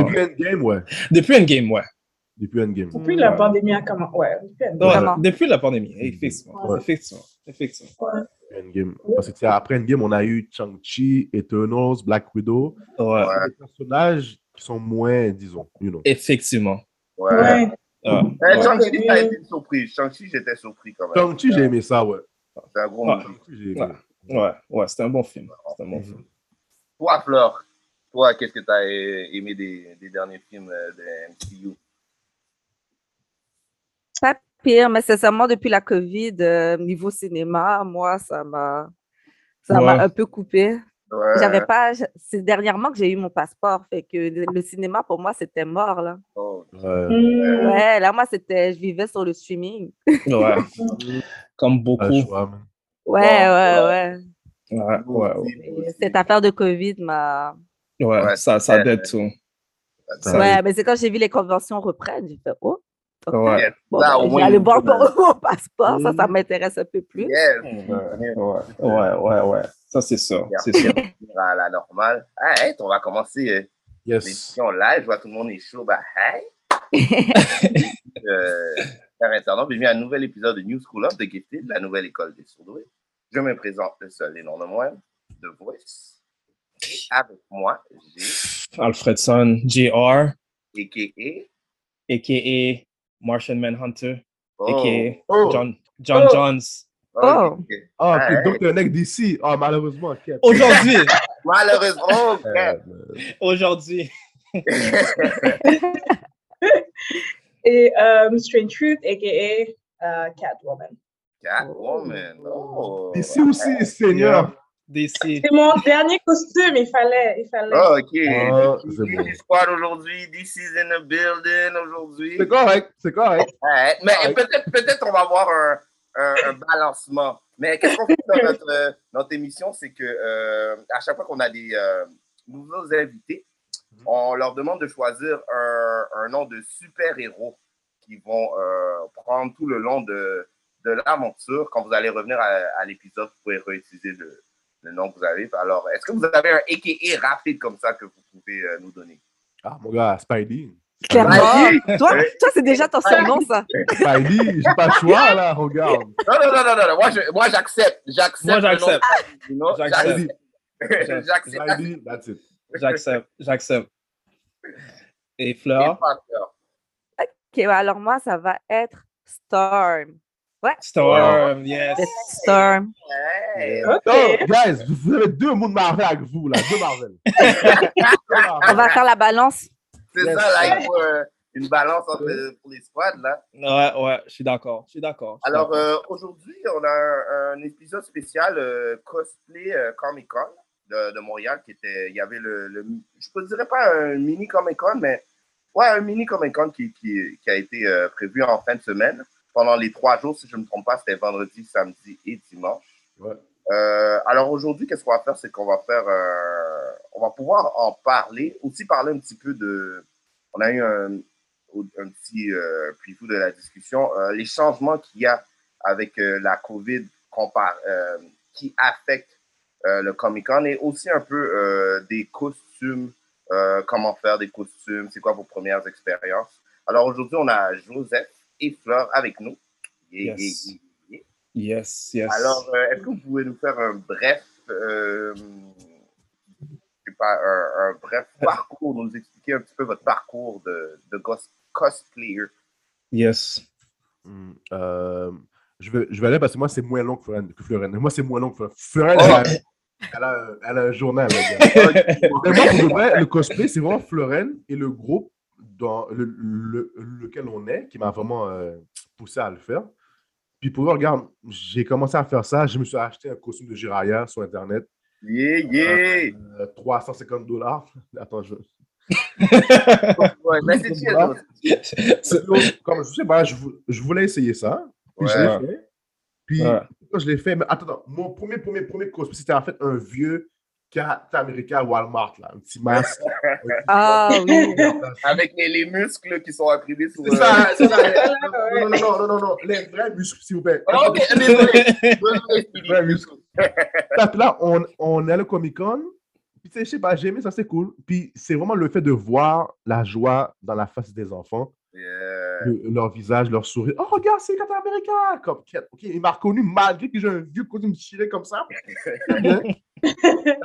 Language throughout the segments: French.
Absolument. Depuis Endgame, ouais. Depuis Endgame, ouais. Depuis Endgame. Depuis la pandémie a commencé. Ouais, depuis Ouais, Vraiment. depuis la pandémie, effectivement. Ouais. Effectivement. Effectivement. Endgame. Parce que tu sais, après Endgame, on a eu Shang-Chi, Eternals, Black Widow. Ouais. Des personnages qui sont moins, disons, you know. Effectivement. Ouais. Ouais. Ah, Eh, ouais. Shang-Chi, ça a été une surprise. Shang-Chi, j'étais surpris quand même. Shang-Chi, j'ai aimé ça, ouais. C'est un gros Ouais. Ouais. Ouais, ouais, c'était un bon film. C'était un bon film. Toi, Fleur, toi, qu'est-ce que tu as aimé des, des derniers films euh, de MCU? Pas pire, mais sincèrement, depuis la COVID, euh, niveau cinéma, moi, ça m'a ça m'a Ouais. un peu coupé. Ouais. J'avais pas, c'est dernièrement que j'ai eu mon passeport, fait que le cinéma pour moi c'était mort là. Oh, Ouais. Ouais, là moi c'était, je vivais sur le streaming. Ouais. Comme beaucoup. Ouais, ouais, ouais. Ouais, ouais, ouais. Et Cette affaire de COVID m'a. Ouais, Ouais, ça, ça dead tout. Ça Ouais, mais c'est quand j'ai vu les conventions reprendre, j'ai fait oh. ok. Ouais. Bon, Là, ben, il voir faut pour mon passeport, ça, ça m'intéresse un peu plus. Yes. Ouais, ouais, ouais, ouais, ouais. Ça, c'est ça. C'est ça. À la normale. Ah, hey, on va commencer euh, Yes. l'émission live. Je vois tout le monde est chaud. Bah, hey. euh, internautes, bienvenue à un nouvel épisode de New School of the Gifted, la nouvelle école des surdoués. Je me présente le seul et non le moindre, The Voice. Et avec moi, j'ai Alfredson, JR, a.k.a. a.k.a. Martian Manhunter, Oh, a.k.a. Oh. John, John Oh. Johns. Oh. ok. Ah, Ouais. ok, donc t'es un mec d'ici. Ah, malheureusement. Aujourd'hui, Malheureusement. Euh, aujourd'hui. Et euh, Strange Truth, a.k.a. euh, Catwoman. Catwoman. Oh. D'ici aussi, Seigneur. DC. C'est mon dernier costume, il fallait. Il fallait. Ah, ok. Ah, c'est bon. DC Squad aujourd'hui, DC's in the building aujourd'hui. C'est correct, c'est correct. Ouais, mais peut-être peut-être on va avoir un, un, un balancement. Mais qu'est-ce qu'on fait dans notre, notre émission, c'est que euh, à chaque fois qu'on a des euh, nouveaux invités, on leur demande de choisir un, un nom de super-héros qui vont euh, prendre tout le long de, de l'aventure. Quand vous allez revenir à, à l'épisode, vous pouvez réutiliser le, le nom que vous avez. Alors, est-ce que vous avez un AKA rapide comme ça que vous pouvez euh, nous donner? Ah, mon gars, Spidey. Clairement. Toi, toi c'est déjà ton surnom, ça. Spidey, j'ai pas le choix, là, regarde. Non, non, non, non, non, non. Moi, j'accepte. J'accepte. Moi, j'accepte. J'accepte. J'accepte. That's it. J'accepte, j'accepte. Et Fleur? Ok, alors moi, ça va être Storm. Ouais. Storm, yes. C'est Storm. Hey. Oh, guys, vous avez deux mots de Marvel avec vous, là. Deux Marvel. On va faire la balance. C'est Yes. ça, là, il faut euh, une balance entre, pour les squads, là. Ouais, ouais, je suis d'accord, je suis d'accord. Alors, euh, aujourd'hui, on a un, un épisode spécial euh, cosplay euh, Comic Con de, de Montréal qui était. Il y avait le, le- Je ne dirais pas un mini Comic Con, mais ouais, un mini Comic Con qui, qui, qui a été euh, prévu en fin de semaine. Pendant les trois jours, si je ne me trompe pas, c'était vendredi, samedi et dimanche. Ouais. Euh, alors aujourd'hui, qu'est-ce qu'on va faire? C'est qu'on va faire. euh, on va pouvoir en parler, aussi parler un petit peu de. On a eu un, un petit euh, preview de la discussion. euh, les changements qu'il y a avec la COVID qui affectent le Comic Con et aussi un peu des costumes, comment faire des costumes, c'est quoi vos premières expériences? Alors aujourd'hui, on a Joseph et Fleur avec nous. Yes. Yes, yes. Alors, euh, est-ce que vous pouvez nous faire un bref, euh, je sais pas, un, un bref parcours, nous expliquer un petit peu votre parcours de, de cosplayer? Yes. Hmm, euh, je, vais, je vais aller parce que moi, c'est moins long que Florent. Que. Moi, c'est moins long que Florent. Florent, Oh. elle, a, elle, a, elle a un journal. là, gars. Mais moi, pour de vrai, le cosplay, c'est vraiment Florent et le groupe dans le, le- lequel on est qui m'a vraiment euh, poussé à le faire. Puis pour eux, regarde, j'ai commencé à faire ça. Je me suis acheté un costume de Jiraya sur Internet. Yeah, yeah! Euh, 350 dollars. Attends, je. Ouais, mais c'est chill, Comme je sais pas, je, je voulais essayer ça. Puis je l'ai fait. Puis Ouais. quand je l'ai fait, mais attends, attends, mon premier, premier, premier cosplay, c'était en fait un vieux Captain America Walmart, là, un petit masque. Ah oui. Avec les, les muscles qui sont imprimés sur. C'est ça, c'est ça. Non, non, non, non, non, non, les vrais muscles, s'il vous plaît. Ah, ok, Speedy. Vrais muscles. Là, puis là, on, on est à le Comic Con. Puis, tu sais, je sais pas, j'ai aimé ça, c'est cool. Puis, c'est vraiment le fait de voir la joie dans la face des enfants, Yeah. le- leur visage, leur sourire. Oh, regarde, c'est Captain America! Comme, ok, il m'a reconnu malgré que j'ai un vieux costume tiré comme ça.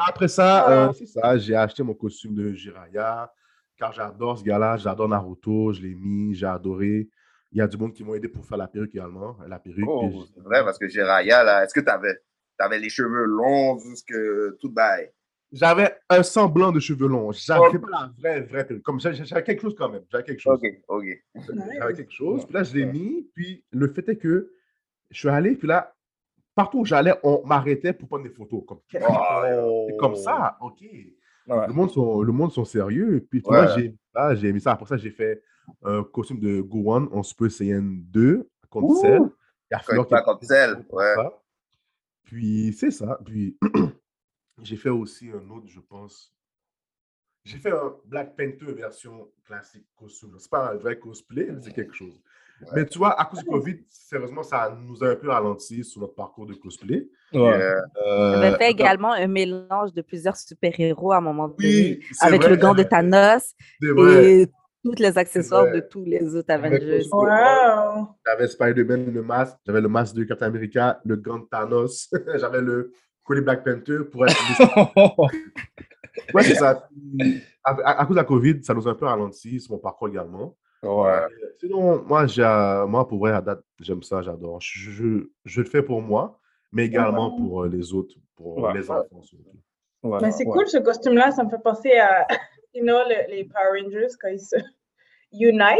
Après ça, euh, c'est ça, j'ai acheté mon costume de Jiraya, car j'adore ce gars-là, j'adore Naruto, je l'ai mis, j'ai adoré. Il y a du monde qui m'ont aidé pour faire la perruque également, la perruque. Oh, c'est vrai, parce que Jiraya, là, est-ce que tu avais, les cheveux longs jusque tout bail? J'avais un semblant de cheveux longs. J'avais pas la vraie, vraie perruque. Comme j'avais j'avais quelque chose quand même. J'avais quelque chose. Ok, ok. J'avais quelque chose. Puis là, je l'ai mis. Puis le fait est que je suis allé. Puis là, partout où j'allais, on m'arrêtait pour prendre des photos. Comme, Oh. c'est comme ça. OK. Ouais. Le monde sont, le monde sont sérieux. Puis Ouais. vois, j'ai mis ça. Après ça, j'ai fait un costume de Gohan en Super Saiyan 2 contre Ouh. Il y a Fleur qui- contre ouais. ça. Puis c'est ça. Puis j'ai fait aussi un autre, je pense. J'ai fait un Black Panther version classique costume. C'est pas un vrai cosplay, mais c'est quelque chose. Mais tu vois, à cause du Covid, sérieusement, ça nous a un peu ralenti sur notre parcours de cosplay. Ouais. Yeah. J'avais Euh, fait également un mélange de plusieurs super-héros à un moment donné, Oui, avec vrai. le gant de Thanos et tous les accessoires de tous les autres Avengers. Wow. J'avais Spider-Man, le masque. J'avais le masque de Captain America, le gant de Thanos. J'avais le collier Black Panther pour être. ouais, c'est ça. Puis, À, à- à cause de la COVID, ça nous a un peu ralenti sur mon parcours également. Ouais. Sinon, moi, j'ai, euh, moi, pour vrai, à date, j'aime ça, j'adore. Je, je, je le fais pour moi, mais également pour euh, les autres, pour Ouais. les enfants surtout. Mais c'est ouais. cool ce costume-là, ça me fait penser à, you know, le- les Power Rangers quand ils se, Unite, là.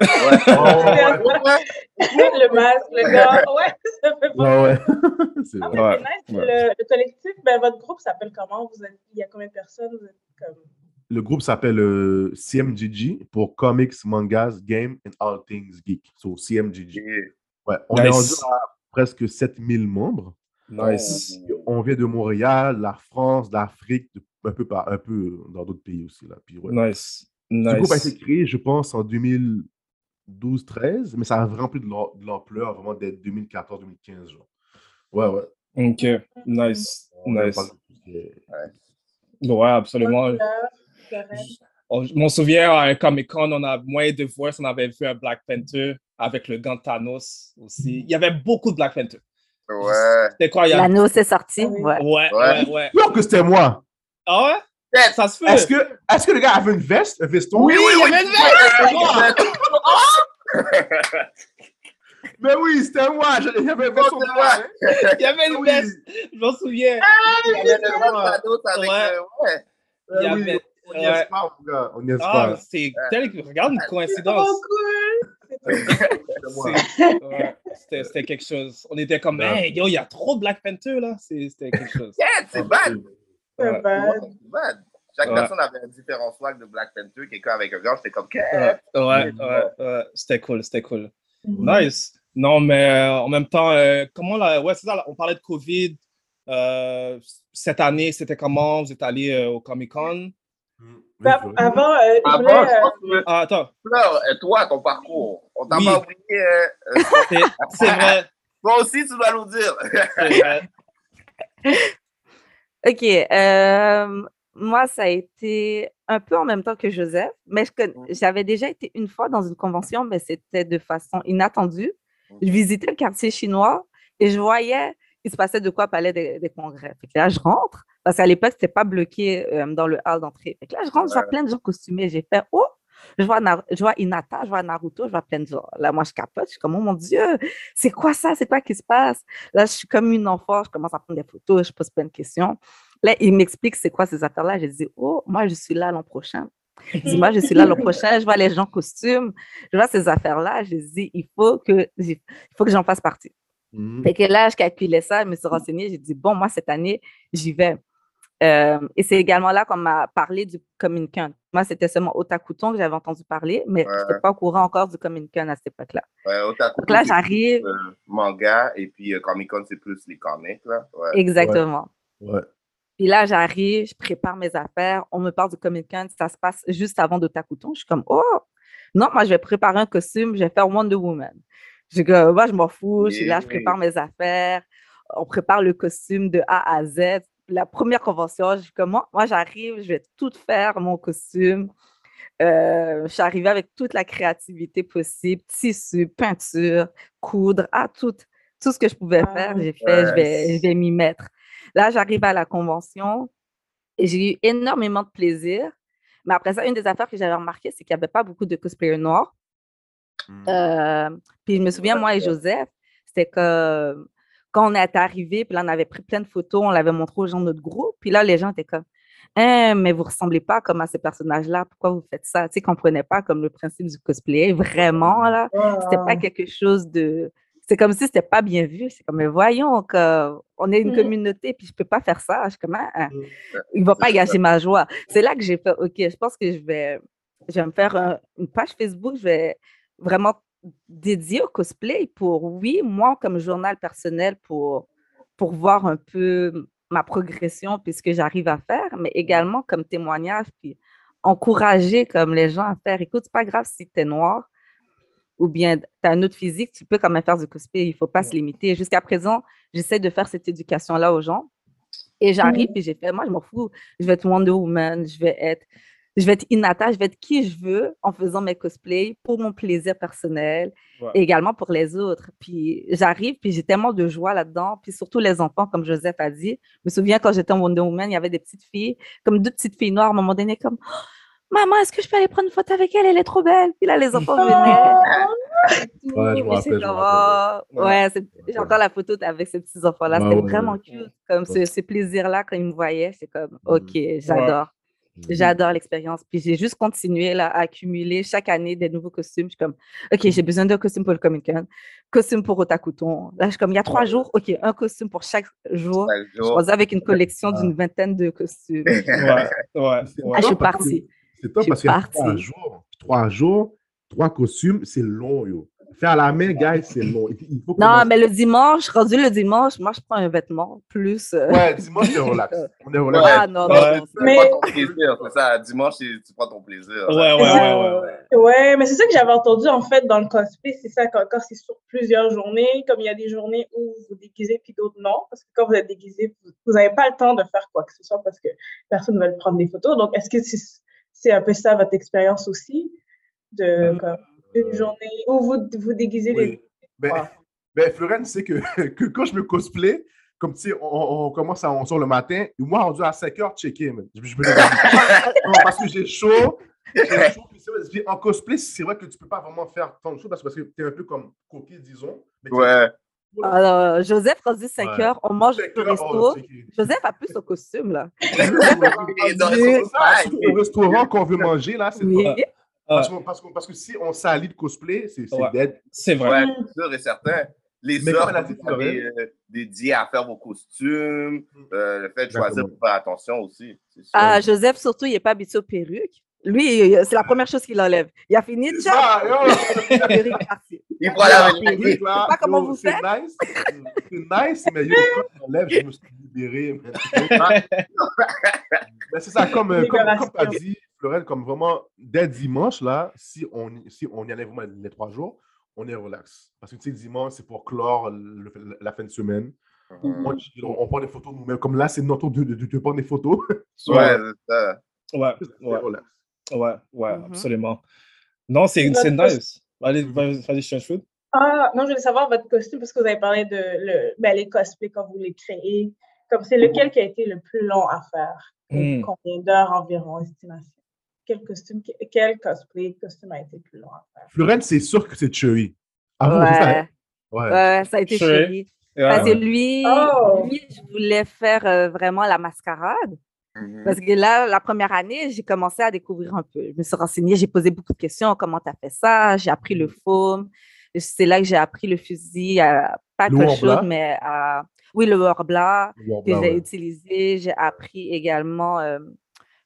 Ouais. le masque, le gars. Ouais, ça fait pas. Ouais, ouais. C'est Ah, le, le collectif, ben, votre groupe s'appelle comment? Vous êtes, il y a combien de personnes? Vous êtes comme... Le groupe s'appelle euh, CMGG pour Comics, Mangas, Game and All Things Geek. So, CMGG. Ouais, on est Nice. rendu à presque 7000 membres. Nice. On vient de Montréal, la France, l'Afrique, de- un peu, par, un peu dans d'autres pays aussi. Là. Puis, ouais. Nice. Ce groupe a été créé, je pense, en 2012-13, mais ça a vraiment pris de l'am- de l'ampleur vraiment dès 2014-2015. Genre. Ouais, ouais. Ok. Nice. On Nice. Ouais, absolument. Je m'en souviens, à un Comic Con, on a, moi et Voice, on avait vu un Black Panther avec le gant Thanos aussi. Il y avait beaucoup de Black Panther. Ouais. C'était quoi? Il. L'anneau, c'est sorti? Ouais. Ouais, ouais, ouais. Non, que c'était moi. Ah ouais? Ça se fait. Est-ce que, est que le gars avait une veste, un veston? Oui, il y avait une veste! Mais oui, c'était moi. Il y avait un veston. moi. Il y avait une veste. Je m'en souviens. Il y avait le gars Thanos avec Ouais. le- ouais. Il y Ah oui, avait- on n'y est ouais. pas, mon gars. On n'y est Ah, pas. c'est tel que. Regarde une coïncidence. Oh, cool! C'était ouais, C'était c'était quelque chose. On était comme, Ouais. hey, yo, il y a trop de Black Panther là. C'est- C'était quelque chose. Yeah, c'est bad. C'est bad. C'est bad. Chaque Ouais. personne avait un différent swag de Black Panther. Quelqu'un avec un gant, j'étais comme, Ouais, Qu'est-ce? ouais, ouais, ouais. C'était cool, c'était cool. Mhm. Nice. Non, mais euh, en même temps, euh, comment la. Ouais, c'est ça, là, on parlait de COVID. Euh, cette année, c'était comment? Vous êtes allé euh, au Comic Con? Avant, euh, je Avant, voulais, je euh, que, Ah, attends. Fleur, euh, toi, ton parcours, on t'a Oui. pas oublié. euh, C'est c'est vrai. Toi aussi, tu dois nous dire. C'est vrai. OK. euh, moi, ça a été un peu en même temps que Joseph, mais je conna- j'avais déjà été une fois dans une convention, mais c'était de façon inattendue. Je visitais le quartier chinois et je voyais, il se passait de quoi palais des, des congrès. Fait que là, je rentre, parce qu'à l'époque, c'était pas bloqué euh, dans le hall d'entrée. Fait que là, je rentre, je vois plein de gens costumés. J'ai fait, oh, je vois, je vois Hinata, je vois Naruto, je vois plein de gens. Là, moi, je capote, je suis comme, oh mon Dieu, c'est quoi ça? C'est quoi qui se passe? Là, je suis comme une enfant, je commence à prendre des photos, je pose plein de questions. Là, il m'explique c'est quoi ces affaires-là. Je dis, oh, moi, je suis là l'an prochain. Dis, moi, je suis là l'an prochain, je vois les gens costumes, je vois ces affaires-là. Je dis, il faut que, il faut que j'en fasse partie. Mhm. Fait que là, je calculais ça, je me suis renseignée, j'ai dit, bon, moi, cette année, j'y vais. Euh, et c'est également là qu'on m'a parlé du Communicant. Moi, c'était seulement Otakuton que j'avais entendu parler, mais je n'étais pas au courant encore du Communicant à cette époque-là. Ouais, Donc là, j'arrive. euh, manga, et puis euh, Comic Con, c'est plus les comics. Là. Ouais. Exactement. Ouais. Puis là, j'arrive, je prépare mes affaires, on me parle du Comic Con, ça se passe juste avant d'Otakuton. Je suis comme, oh, non, moi, je vais préparer un costume, je vais faire Wonder Woman. Je dis, que, moi, je m'en fous, je suis là, je Yeah. prépare mes affaires, on prépare le costume de A à Z. La première convention, je comme, moi, moi, j'arrive, je vais tout faire, mon costume. Euh, je suis arrivée avec toute la créativité possible, tissu, peinture, coudre, ah, tout, tout ce que je pouvais faire, j'ai fait, je vais, je vais m'y mettre. Là, j'arrive à la convention et j'ai eu énormément de plaisir. Mais après ça, une des affaires que j'avais remarqué, c'est qu'il n'y avait pas beaucoup de cosplayers noirs. Euh, puis je me souviens, moi et Joseph, c'était que quand on est arrivé, puis là, on avait pris plein de photos, on l'avait montré aux gens de notre groupe, puis là, les gens étaient comme Hein, mais vous ressemblez pas comme à ces personnages-là, pourquoi vous faites ça? Tu sais, ils comprenaient pas comme le principe du cosplay, vraiment, là. C'était pas quelque chose de. C'est comme si c'était pas bien vu. C'est comme, mais voyons, que on est une Mhm. communauté, puis je peux pas faire ça. Je suis comme, Ah, ah, il va pas gâcher ma joie. C'est là que j'ai fait, OK, je pense que je vais, je vais me faire un- une page Facebook, je vais vraiment dédier au cosplay pour, oui, moi, comme journal personnel, pour, pour voir un peu ma progression puis ce que j'arrive à faire, mais également comme témoignage, puis encourager comme les gens à faire, écoute, c'est pas grave si tu es noir ou bien tu as un autre physique, tu peux quand même faire du cosplay, il faut pas se limiter. Jusqu'à présent, j'essaie de faire cette éducation-là aux gens. Et j'arrive, puis j'ai fait, moi, je m'en fous, je vais être Wonder Woman, je vais être, je vais être Inata, je vais être qui je veux en faisant mes cosplays pour mon plaisir personnel Ouais. et également pour les autres. Puis j'arrive, puis j'ai tellement de joie là-dedans, puis surtout les enfants, comme Joseph a dit. Je me souviens quand j'étais en Wonder Woman, il y avait des petites filles, comme deux petites filles noires à un moment donné, comme Oh, Maman, est-ce que je peux aller prendre une photo avec elle? Elle est trop belle. Puis là, les enfants venaient. Ouais, j'ai encore la photo avec ces petits enfants-là. Ouais, C'était ouais, vraiment ouais. cute. Comme ce, ce plaisir-là, quand ils me voyaient, c'est comme, OK, j'adore. J'adore l'expérience. Puis j'ai juste continué là, à accumuler chaque année des nouveaux costumes. Je suis comme, OK, j'ai besoin d'un costume pour le Comic Con, costume pour Otakuton. Là, je suis comme, il y a trois jours, OK, un costume pour chaque jour. Je jour. suis avec une collection d'une vingtaine de costumes. Ouais, ouais, ouais. Ah, je suis top parce que- partie. C'est top parce a trois jours. Trois jours, trois costumes, c'est long, yo. Faire à la main, guys, c'est long. Il il faut Non, commencer- mais le dimanche, rendu le dimanche, moi, je prends un vêtement plus. euh, Ouais, dimanche, c'est relax. On est Ouais, relax. Ah, non, non, dimanche, non, tu prends ton plaisir, c'est ça. Dimanche, tu prends ton plaisir. Ouais, ouais, ouais, ouais, ouais. Ouais, mais c'est ça que j'avais entendu en fait dans le cosplay, c'est ça, quand, quand c'est sur plusieurs journées, comme il y a des journées où vous déguisez puis d'autres non, parce que quand vous êtes déguisé, vous n'avez pas le temps de faire quoi que ce soit parce que personne ne veut prendre des photos. Donc, est-ce que c'est un peu ça votre expérience aussi, de comme, une journée où vous vous déguisez les... Ben, ben, Florence, c'est que, que quand je me cosplay, comme tu sais, on, on commence à 11h le matin, et moi, rendu à 5h, checker. Je, je me lève. Non, parce que j'ai chaud. j'ai puis en cosplay, c'est vrai que tu peux pas vraiment faire tant de choses parce que tu es un peu comme coquille, disons. Mais Ouais. Alors, Joseph, rendu 5 Ouais. heures, on mange au heures, resto. Joseph a plus son costume, là. Dans au restaurant qu'on veut manger, là, c'est Oui. Ouais. Parce, que si on s'allie de cosplay, c'est Ouais. dead. C'est vrai. Ouais, c'est sûr et certain. Les Mais Florence- euh, dédiées à faire vos costumes, euh, le fait de choisir pour faire attention aussi. Ah, Joseph, surtout, il n'est pas habitué aux perruques. Lui, c'est la première chose qu'il enlève. Il a fini, tiens, ça. Il prend la La perruque, là, pas comment vous c'est faites. nice. C'est nice, mais yo, quand enlève, je me suis libéré. mais c'est ça, comme, euh, comme, comme tu as dit, Comme vraiment, dès dimanche, là, si on, si on y allait vraiment les trois jours, on est relax. Parce que tu sais, dimanche, c'est pour clore le- la fin de semaine. Mhm. On, on- on prend des photos nous-mêmes. Comme là, c'est notre tour de, de, de- de prendre des photos. Ouais, c'est ça. Ouais, ouais, relax. ouais, ouais, Mhm. absolument. Non, c'est nice. Allez, vas-y, vas-y, change food. Ah, non, je voulais savoir votre costume parce que vous avez parlé de le, ben, les cosplays quand vous les créez. Comme c'est lequel qui a été le plus long à faire? Hmm. Combien d'heures environ, estimation? Quel costume, quel cosplay costume a été le plus long à faire? Florent, c'est sûr que c'est. Ah, c'est ça, hein? Ouais. Ouais. Ouais, ça a été. Ouais. Parce que lui, Oh. lui, je voulais faire euh, vraiment la mascarade. Mhm. Parce que là, la première année, j'ai commencé à découvrir un peu. Je me suis renseignée, j'ai posé beaucoup de questions. Comment tu as fait ça? J'ai appris le foam. C'est là que j'ai appris le fusil, à, pas Le que Warbler? chaude, mais à, oui, le Warbler Le que j'ai ouais. utilisé. J'ai appris également euh,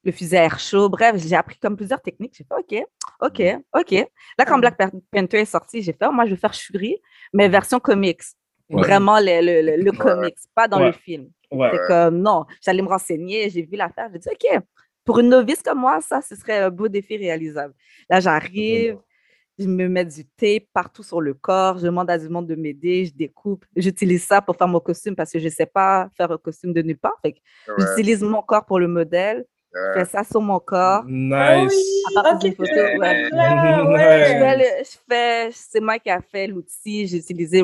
le fusil à air chaud. Bref, j'ai appris comme plusieurs techniques. J'ai fait OK, OK, OK. Là, quand Mm. Black Pan- Panther est sorti, j'ai fait, oh, moi, je vais faire Shuri, mais version comics. Ouais. Vraiment le, le, le, le Ouais. comics, pas dans Ouais. le film. C'est comme, non, j'allais me renseigner, j'ai vu l'affaire, j'ai dit, OK, pour une novice comme moi, ça, ce serait un beau défi réalisable. Là, j'arrive, je me mets du tape partout sur le corps, je demande à du monde de m'aider, je découpe. J'utilise ça pour faire mon costume parce que je ne sais pas faire un costume de nulle part. J'utilise mon corps pour le modèle, je ouais. fais ça sur mon corps. Ah Nice. oui, À partir ok, des photos, ouais. Je ouais. fais, le- je fais- c'est moi qui a fait l'outil, j'ai utilisé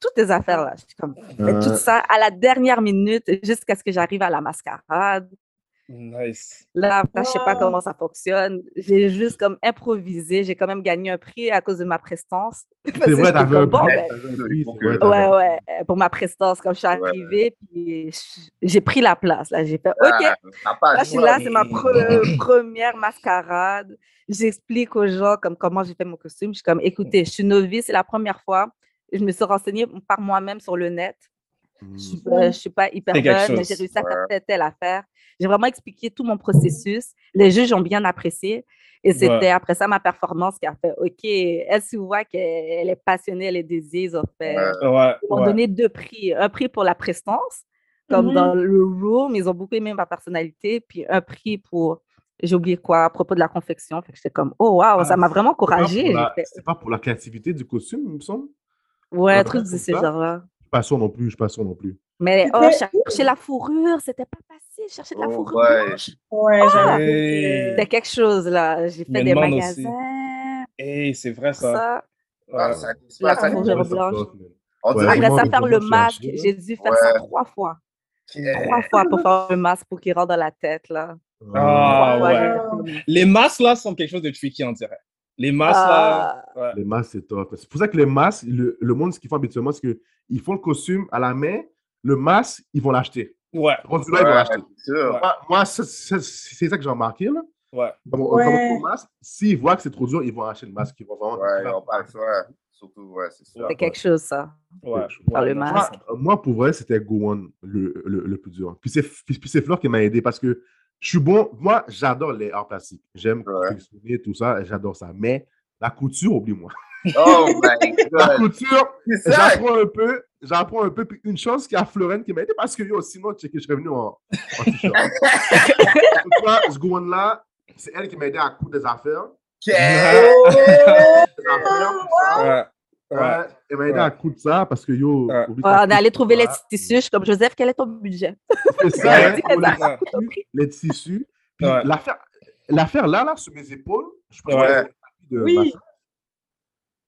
toutes les affaires là. Je comme, fais tout Euh, ça à la dernière minute jusqu'à ce que j'arrive à la mascarade. Nice. Là, après, je sais pas Wow. comment ça fonctionne. J'ai juste comme improvisé. J'ai quand même gagné un prix à cause de ma prestance. C'est vrai, t'avais un bon, prix. ben, ouais, ouais, pour ma prestance, comme je suis Ouais. arrivée, puis j'ai pris la place. Là, j'ai fait, OK, Ah, là, je suis là, c'est ma pre- première mascarade. J'explique aux gens comme comment j'ai fait mon costume. Je suis comme, écoutez, je suis novice, c'est la première fois. Je me suis renseignée par moi-même sur le net. Je suis, Mm. je suis pas hyper bonne, mais j'ai réussi à faire Ouais. telle, telle affaire. J'ai vraiment expliqué tout mon processus. Les juges ont bien apprécié. Et c'était Ouais. après ça ma performance qui a fait OK, elle se voit qu'elle est passionnée, elle est désirée. Ils ont fait. Ouais. Ouais, Ils m'ont ouais. donné deux prix. Un prix pour la prestance, comme Mhm. dans le room, ils ont beaucoup aimé ma personnalité. Puis un prix pour, j'ai oublié quoi, à propos de la confection. Fait que j'étais comme, oh wow, ça Ah, m'a vraiment encouragée. C'est pas pour la créativité du costume, il me semble? Ouais, un truc de ce ça? genre-là. Pas sûr non plus, je suis pas sûr non plus. Mais oh, chercher la fourrure, c'était pas facile. Chercher de la Oh, fourrure ouais. blanche. Ouais, Ah! C'était quelque chose, là. J'ai fait des magasins. Hey, c'est vrai ça. Ça. Ah, ça- La ça- fourrure blanche. On Ouais, Après ça, faire le masque. J'ai dû faire ça trois fois. que- Trois fois pour faire le masque pour qu'il rentre dans la tête, là. Ah, ouais. Les masques là sont quelque chose de tricky, on dirait. Les masques là. Ah, ouais. Les masques, c'est top. C'est pour ça que les masques, le, le monde, ce qu'ils font habituellement, c'est qu'ils font le costume à la main, le masque, ils vont l'acheter. Ouais. Rendu là, ils vont Ouais, acheter. c'est sûr. Moi, moi, c'est ça que j'ai remarqué. Là. Ouais. Mon- Ouais. masque, s'ils voient que c'est trop dur, ils vont acheter le masque. Ils vont vraiment. Ouais, ils choix. Surtout, ouais, c'est sûr. C'est quelque chose, ça. Ouais. Par le Moi, masque. moi, pour vrai, c'était Go One le, le, le plus dur. Puis c'est puis, puis c'est Fleur qui m'a aidé parce que je suis bon. Moi, j'adore les arts plastiques. J'aime confectionner tout ça. J'adore ça. Mais la couture, oublie-moi. Oh my La god. couture, C'est ça. j'apprends un peu. J'apprends un peu. Puis une chance qu'il y a Florine qui m'a aidé parce que yo, sinon, tu sais que je serais venu en, en t-shirt. Donc, tu vois, ce Go One là, c'est elle qui m'a aidé à coudre des affaires. Des. Ouais. Ouais, elle m'a aidé à coudre ça parce que yo, on est allé trouver les couture, tissus. Je suis comme Joseph, quel est ton budget? C'est ça, hein, dit pour qu'elle les tissus, les tissus. Puis Ouais. l'affaire, l'affaire là, là, sur mes épaules, je un tapis de Oui.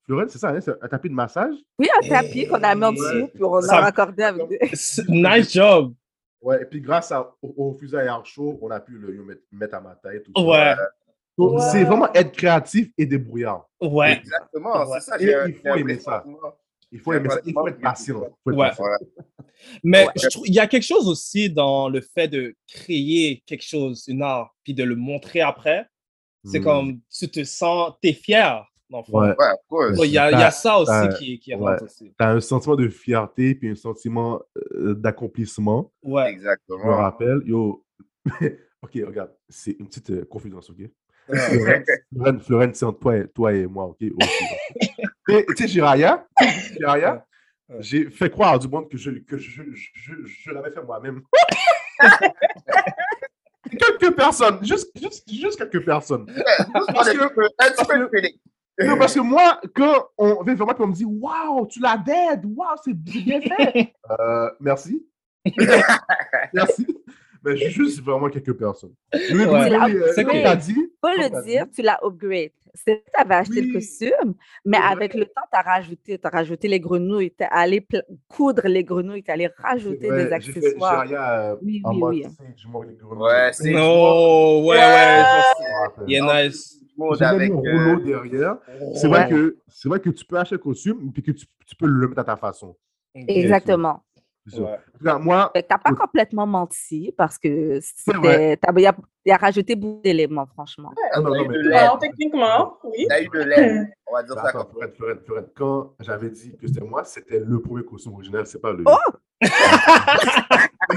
Florette, c'est ça, hein, un tapis de massage? Oui, un tapis qu'on a mis en dessous, puis on Ça- a raccordé avec des... Nice job. Ouais, et puis grâce à- au, au fusil à air chaud, on a pu le mettre, mettre à ma tête. tout ça. Ouais. Donc, Ouais. C'est vraiment être créatif et débrouillard. Ouais. Exactement, c'est ça. Et il faut aimer ça. Il faut aimer ça. Il faut être patient. Ouais. Mais Ouais. je trouve- il y a quelque chose aussi dans le fait de créer quelque chose, une art, puis de le montrer après. C'est Hmm. comme tu te sens, t'es fier, dans le fond. Ouais. Ouais. Ouais, Il y, a, il y a ça aussi T'as- qui, qui ouais. rentre aussi. T'as un sentiment de fierté puis un sentiment euh, d'accomplissement. Ouais. Je me Exactement. rappelle, yo. ok, regarde, c'est une petite euh, confidence, ok? Ouais. Florence, c'est entre toi et, toi et moi, ok? Tu sais, Jiraya, Jiraya, Ouais. j'ai fait croire à du monde que je, que je, je, je, je l'avais fait moi-même. quelques personnes, juste, juste, juste quelques personnes. Parce que, de feeling. Non, parce que moi, quand on vient vraiment qu'on me dit Waouh, tu l'as dead, waouh, c'est bien fait. Euh, merci. merci. Mais juste vraiment quelques personnes. Oui, oui, Ouais. oui, C'est comme cool. t'as dit. Faut le dire, dit, tu l'as upgrade. C'est tu avais acheté le costume, mais avec le temps, tu as rajouté, tu as rajouté les grenouilles, tu es allé coudre les grenouilles, tu es allé rajouter des j'ai fait accessoires. Jiraya euh, Oui, en oui, mode. Ouais, c'est ouais, ouais. Est nice. J'ai avec. mis un rouleau derrière. C'est vrai, que, c'est vrai que tu peux acheter le costume et que tu, tu peux le mettre à ta façon. Exactement. Ouais. Moi, Fait que t'as pas complètement menti parce que il a, il a rajouté beaucoup d'éléments, franchement. Ah non, mais- de. Alors, techniquement, oui. On a eu de l'aide. On va dire ça comme Florette, quand j'avais dit que c'était moi, c'était le premier costume original, c'est pas le. Oh!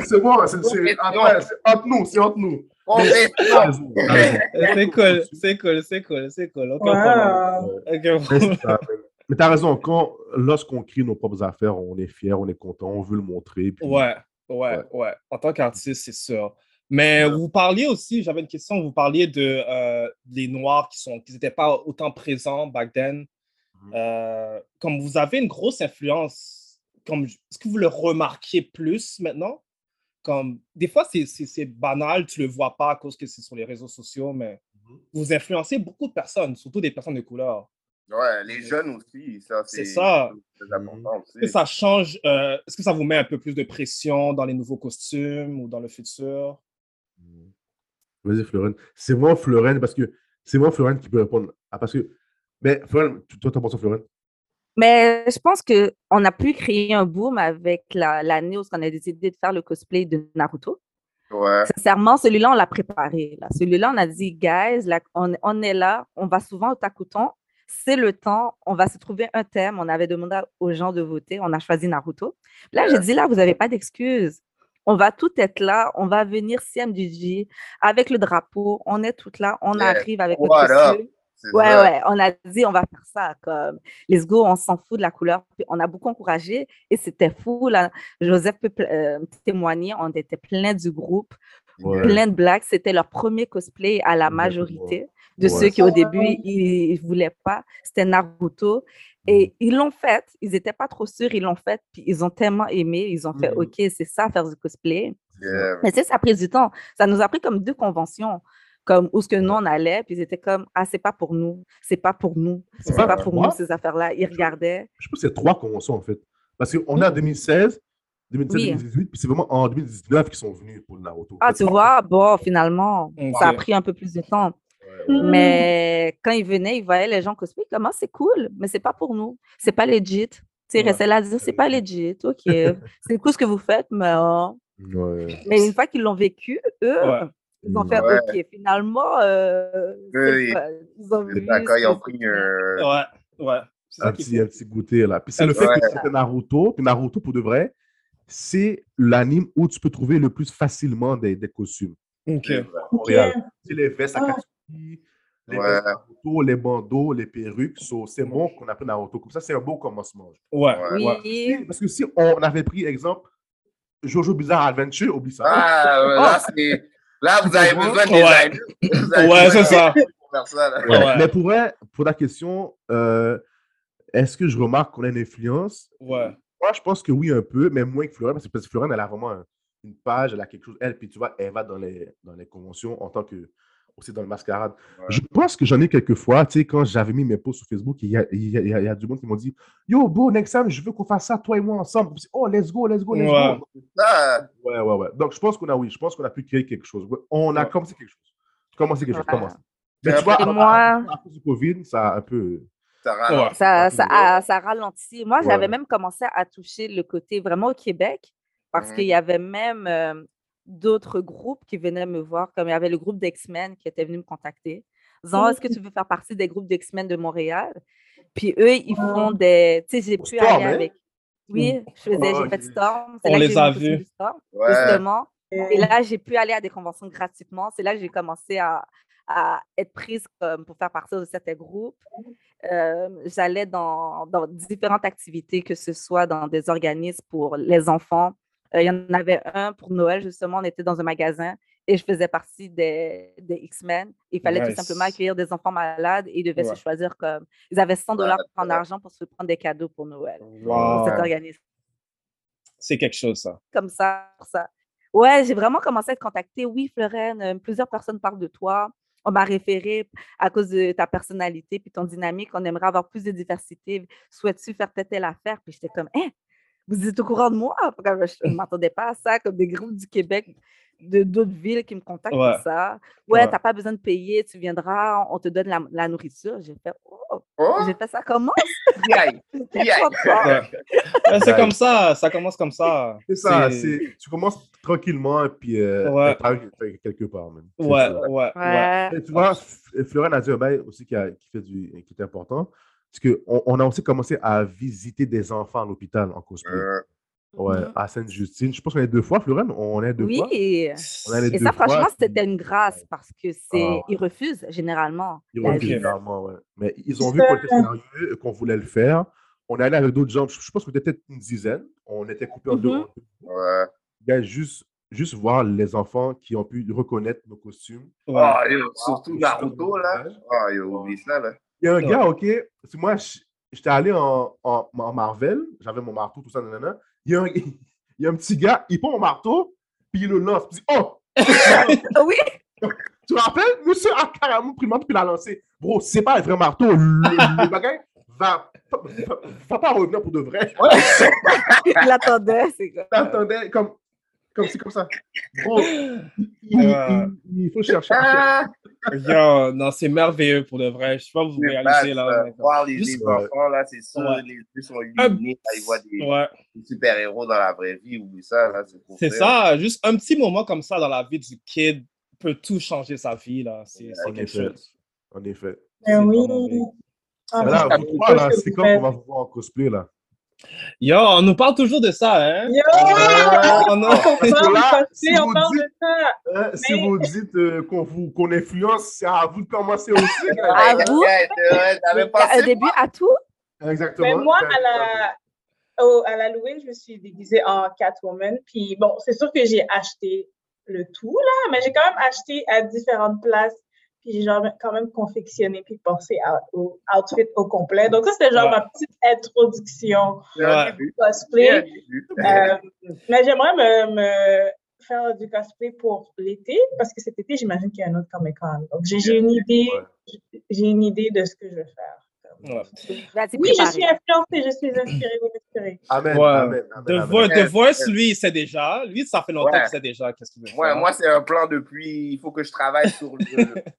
c'est moi, c'est c'est- Confession. ah ouais, c'est entre nous, c'est entre nous. C'est cool, c'est cool, c'est cool, c'est cool. Wow. Ça, mais- t'as raison, quand, lorsqu'on crée nos propres affaires, on est fier, on est content, on veut le montrer. puis- Ouais, ouais, Ouais. ouais. En tant qu'artiste, c'est sûr. Mais vous parliez aussi, j'avais une question, vous parliez de euh, les Noirs qui sont, qui n'étaient pas autant présents back then. Mhm. Euh, comme vous avez une grosse influence, comme est-ce que vous le remarquez plus maintenant? Comme des fois c'est banal, tu le vois pas à cause que c'est sur les réseaux sociaux, mais Mhm. vous influencez beaucoup de personnes, surtout des personnes de couleur. Ouais, les jeunes aussi, ça, C'est c'est ça. important Est-ce que aussi. ça change, euh, est-ce que ça vous met un peu plus de pression dans les nouveaux costumes ou dans le futur? Vas-y, Florine. C'est moi, Florine, parce que c'est moi, Florine, qui peut répondre. Ah, parce que. Mais, Florine, tu- toi, t'en penses, Florine? Mais je pense qu'on a pu créer un boom avec la- l'année où on a décidé de faire le cosplay de Naruto. Ouais. Sincèrement, celui-là, on l'a préparé. là. Celui-là, on a dit, guys, là, on, on est là, on va souvent au Takuton. C'est le temps, on va se trouver un thème. On avait demandé aux gens de voter, on a choisi Naruto. Là, j'ai dit, là, vous n'avez pas d'excuses. On va tout être là, on va venir CMDJ avec le drapeau, on est toutes là, on Yeah. arrive avec. C'est Ouais, ça. ouais, on a dit, on va faire ça comme, let's go, on s'en fout de la couleur. On a beaucoup encouragé et c'était fou, là. Joseph peut euh, témoigner, on était plein du groupe, Ouais. plein de blagues. C'était leur premier cosplay à la majorité de Ouais. ceux qui, au début, ils ne voulaient pas. C'était Naruto. Et ils l'ont fait. Ils n'étaient pas trop sûrs, ils l'ont fait. Puis ils ont tellement aimé. Ils ont fait, Mhm. OK, c'est ça, faire du cosplay. Yeah. Mais ça a pris du temps. Ça nous a pris comme deux conventions, comme où ce que nous on allait, puis ils étaient comme ah c'est pas pour nous, c'est pas pour nous, c'est Ouais, pas pour moi, nous ces affaires-là. Ils regardaient. Je pense que c'est trois conventions, en fait. Parce qu'on est en 2016, 2017, Oui. 2018, puis c'est vraiment en 2019 qu'ils sont venus pour le Naruto. Ah tu vois, bon finalement, ça a pris un peu plus de temps. Mais quand ils venaient, ils voyaient les gens cosplay, comment c'est cool, mais c'est pas pour nous, c'est pas legit. Tu sais, restaient là à dire c'est pas legit, ok, c'est cool ce que vous faites, mais oh, Ouais. Mais une fois qu'ils l'ont vécu, eux, Ouais. ils ont fait Ouais. OK, finalement, euh, Oui, ils ont vu d'accord, ils ont pris un. Ouais, ouais. Un petit, un petit goûter là. Puis c'est le fait Ouais. que c'était Naruto. Puis Naruto, pour de vrai, c'est l'anime où tu peux trouver le plus facilement des, des costumes. Ok. C'est les vestes à Ah. Katsuki, les Ouais. les bandeaux, les perruques. So, c'est bon qu'on appelle Naruto. Comme ça, c'est un beau commencement. Ouais. Parce que si on avait pris, exemple, Jojo Bizarre Adventure, oublie ça. Ah, ouais, là, c'est. Là, vous avez besoin de Ouais. avez Ouais, c'est ça. Mais pour, vrai, pour la question, euh, est-ce que je remarque qu'on a une influence? Ouais. Moi, je pense que oui, un peu, mais moins que Florent, parce que, Florent, elle a vraiment un- une page, elle a quelque chose, elle, puis tu vois, elle va dans les, dans les conventions en tant que, aussi dans le mascarade. Ouais. Je pense que j'en ai quelques fois, tu sais, quand j'avais mis mes posts sur Facebook, il y a, il y a- il y a- il y a du monde qui m'ont dit Yo, bro, next time, je veux qu'on fasse ça, toi et moi, ensemble. Oh, let's go, let's go, let's Ouais. go. Ça, Ouais, ouais, ouais. Donc, je pense qu'on a, oui, je pense qu'on a pu créer quelque chose. On a Ouais. commencé quelque chose. Commencé quelque chose, commencé. Mais tu vois, Et à- moi- à, à cause du Covid, ça a un peu. Ça ralentit. Ça, ça, a, ça ralentit. Moi, Ouais. j'avais même commencé à toucher le côté vraiment au Québec parce Mhm. qu'il y avait même euh, d'autres groupes qui venaient me voir, comme il y avait le groupe d'X-Men qui était venu me contacter, disant Est-ce que tu veux faire partie des groupes d'X-Men de Montréal? Puis eux, ils font des. Tu sais, j'ai pu Storm, aller hein? avec. Oui, je faisais, Ah, j'ai fait. Storm. On là que les a vus. Storm, Ouais. justement. Et là, j'ai pu aller à des conventions gratuitement. C'est là que j'ai commencé à, à être prise comme pour faire partie de certains groupes. Euh, J'allais dans, dans différentes activités, que ce soit dans des organismes pour les enfants. Euh, Il y en avait un pour Noël, justement. On était dans un magasin et je faisais partie des, des X-Men. Il fallait tout simplement accueillir des enfants malades et ils devaient Ouais. se choisir comme. Ils avaient 100 dollars Ouais, en argent pour se prendre des cadeaux pour Noël. Pour cet organisme C'est quelque chose, ça. comme ça. ça. Ouais, j'ai vraiment commencé à être contactée. Oui, Florène, plusieurs personnes parlent de toi. On m'a référé à cause de ta personnalité puis ton dynamique. On aimerait avoir plus de diversité. Souhaites-tu faire telle, telle affaire? Puis j'étais comme, hein, vous êtes au courant de moi? Je ne m'attendais pas à ça, comme des groupes du Québec, de d'autres villes qui me contactent Ouais. pour ça. Ouais, Ouais. t'as pas besoin de payer, tu viendras, on te donne la, la nourriture. J'ai fait, oh, Oh, j'ai fait ça Yeah. Ouais. Ouais, c'est comme ça, ça commence comme ça. C'est ça, C'est- tu commences tranquillement et puis euh, quelque part. C'est Ouais, ouais, ouais. Ouais. Et tu vois, F- Florent a dit un bail aussi qui, a- qui fait du, qui est important. Parce qu'on on a aussi commencé à visiter des enfants à l'hôpital en cosplay. Ouais, Mhm. à Sainte-Justine. Je pense qu'on est deux fois, Florent. On est deux fois. Oui. On a les Et deux ça, fois, franchement, c'était une grâce parce que c'est Ah. ils refusent généralement. Ils visite. généralement, ouais. Mais ils ont vu qu'on était sérieux, qu'on voulait le faire. On est allé avec d'autres gens. Je pense qu'on était peut-être une dizaine. On était coupés en deux. En deux. ouais. Juste, juste voir les enfants qui ont pu reconnaître nos costumes. Ouais. Ah, yo, surtout Naruto, là. Ah, yo, oublie ça, là. Il y a un Ouais. gars, OK, c'est moi, j'étais allé en, en, en Marvel, j'avais mon marteau, tout ça, nanana. Il y, a un, il y a un petit gars, il prend mon marteau, puis il le lance. Puis il dit, oh! Ah oui, Tu te rappelles? Monsieur a carrément pris le marteau, puis il l'a lancé. Bro, c'est pas un vrai marteau. Le, le bagage va, va, va pas revenir pour de vrai. il attendait. C'est quoi? T'attendais comme, comme c'est comme ça. Bro, il, il- il- il faut chercher. Ah, Yo, non, c'est merveilleux pour de vrai. Je sais pas vous réalisez là. Voir les, Juste- les enfants, là, c'est sûr, Ouais. les yeux sont illuminés, là, ils voient des, Ouais, des super-héros dans la vraie vie, oublie ça, là, c'est pour c'est ça. Juste un petit moment comme ça dans la vie du kid peut tout changer sa vie là. C'est quelque effet. chose. En effet. Mais C'est oui. vraiment bien. Ah, Mais là, vous trois, là, c'est faites. qu'on va vous voir en cosplay, là? Yo, on nous parle toujours de ça, hein? Yo! On a- On Parce que parle là, de si on vous parle dites- de ça. Si Mais- vous dites euh, qu'on vous qu'on influence, c'est à vous de commencer aussi. À vous, pensé, début à tout? Exactement. Mais moi, à la, au- à l'Halloween, je me suis déguisée en Catwoman. Puis bon, c'est sûr que j'ai acheté le tout, là, mais j'ai quand même acheté à différentes places. Puis j'ai genre quand même confectionné puis pensé à- au outfit au complet. Donc ça, c'était genre Ouais. ma petite introduction c'est Ouais. c'est cosplay. Euh, mais j'aimerais me, me faire du cosplay pour l'été, parce que cet été, j'imagine qu'il y a un autre Comic Con. Donc j'ai j'ai une idée, j'ai une idée de ce que je vais faire. Ouais. Oui, je suis influencée, je suis inspirée, inspirée. Amen, Ouais. amen, amen, The, amen. Vo- The. Voice, lui, il sait déjà. Lui, ça fait longtemps Ouais. qu'il sait déjà qu'est-ce qu'il veut Moi, moi c'est un plan depuis. Il faut que je travaille sur le,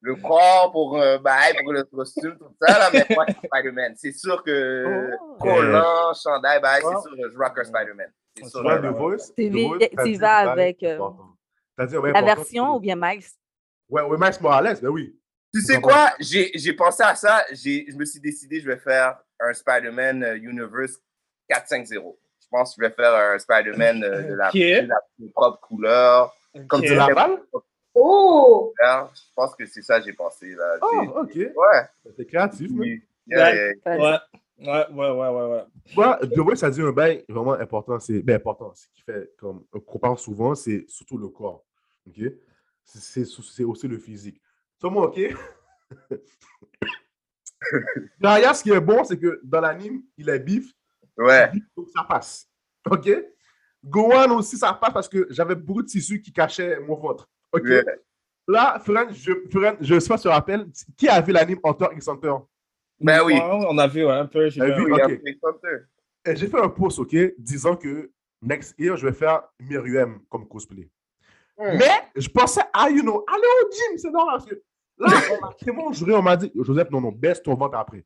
le corps pour, euh, bah, pour le costume, tout ça. Là, mais moi, c'est Spider-Man. C'est sûr que Oh. collant, chandail, bah, Ouais. c'est sûr que je rock un Spider-Man. C'est Tu ça. vois, là. The Voice, Tu vas avec, euh, dit La version ou bien Miles? Ouais, ouais, Max Morales, ben oui. Tu sais quoi? J'ai j'ai pensé à ça. j'ai- Je me suis décidé, je vais faire un Spider-Man euh, Universe 4-5-0. Je pense que je vais faire un Spider-Man euh, de la, de propre couleur. Comme Ok. tu la l'as Oh! Je pense que c'est ça que j'ai pensé. Là. Oh, J'ai- ok. Ouais. T'es créatif, mais. Yeah, yeah. Ouais. Ouais, ouais, ouais, ouais, ouais. Ça dit un bail vraiment important. C'est ben, important. Ce qui fait, comme qu'on parle souvent, c'est surtout le corps. OK? C'est- aussi le physique. Sur moi, OK? Derrière, ce qui est bon, c'est que dans l'anime, il est bif. Ouais. Donc, ça passe. OK? Gohan aussi, ça passe parce que j'avais beaucoup de tissus qui cachaient mon ventre. OK? Yeah. Là, Fren, je ne sais pas si tu te rappelles, qui a vu l'anime Hunter x Hunter? Ben oui. Ouais, on a vu ouais, un peu. j'ai T'as vu vu? un- Ok. Et J'ai fait un post, OK, disant que next year, je vais faire Myriam comme cosplay. Mais je pensais à, you know, aller au gym, c'est normal. Parce que là, on m'a tellement juré, on m'a dit, Joseph, non, non, baisse ton ventre après.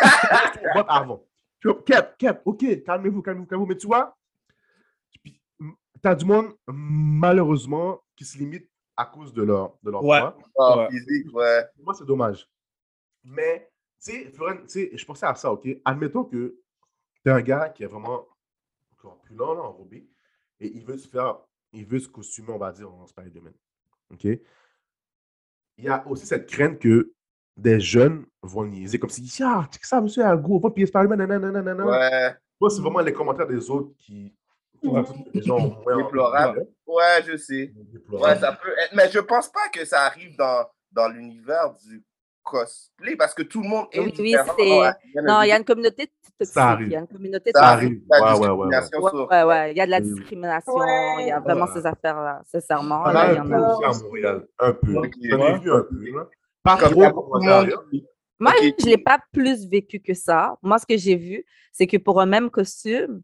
baisse ton ventre avant. Je Cap, cap, OK, calmez-vous, calmez-vous, calmez-vous. Mais tu vois, tu as du monde, malheureusement, qui se limite à cause de leur, de leur Ouais. poids. Ah, Ouais. physique, ouais. Pour moi, c'est dommage. Mais, tu sais, Florent, tu sais, je pensais à ça, OK? Admettons que tu es un gars qui est vraiment corpulent, là, enrobé, et il veut se faire, il veut se costumer, on va dire, en Spider-Man. OK? Il y a aussi cette crainte que des jeunes vont niaiser, comme si, ah, tu sais que ça, monsieur, un gros, va payer Spider-Man, nanana, nanana. Ouais. Moi, c'est vraiment les commentaires des autres qui. Ouais. Les gens Déplorable. Ouais, je sais. Ouais, ça peut être. Mais je pense pas que ça arrive dans, dans l'univers du cosplay parce que tout le monde est Oui, c'est. Non, il y a une communauté toxique. Ça arrive. Il y a une communauté Ça arrive. La Ouais, ouais, ouais, ouais. discrimination Ouais, sur- ouais, ouais. Il y a de la discrimination. Ouais. Il y a vraiment Ouais. ces affaires-là, sincèrement. Là, il y un en peu a. aussi à Montréal. Un peu. Ok. J'en ai vu un peu. Pas trop, moi, je ne l'ai pas plus vécu que ça. Moi, ce que j'ai vu, c'est que pour un même costume,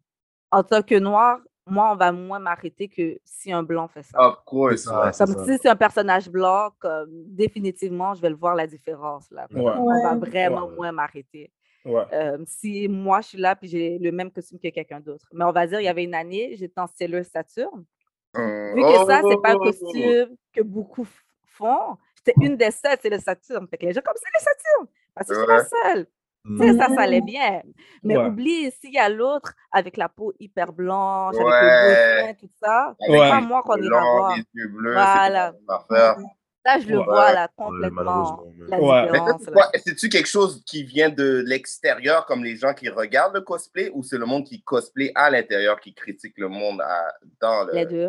en tant que noir, moi, on va moins m'arrêter que si un blanc fait ça. Of course. Ouais. Comme si c'est un personnage blanc, comme définitivement, je vais le voir la différence. Là. Ouais. On va vraiment Ouais. moins m'arrêter. Ouais. Euh, si moi, je suis là puis j'ai le même costume que quelqu'un d'autre. Mais on va dire, il y avait une année, j'étais en Sailor Saturne. Vu que ça, c'est pas un Oh! costume que beaucoup font, j'étais une des seules, c'est le Saturne. Fait que les gens, comme c'est le Saturne, parce que je suis la seule. Tu sais, ça, ça allait Mhm. bien. Mais Ouais. oublie, s'il y a l'autre avec la peau hyper blanche, avec le beau teint, tout ça, c'est Ouais. pas moi qu'on cheveux ira longs, voir. les yeux bleus, Voilà. affaire. Ça, je le Ouais. vois là complètement, là. C'est-tu quelque chose qui vient de l'extérieur, comme les gens qui regardent le cosplay, ou c'est le monde qui cosplay à l'intérieur qui critique le monde à- dans le Les deux.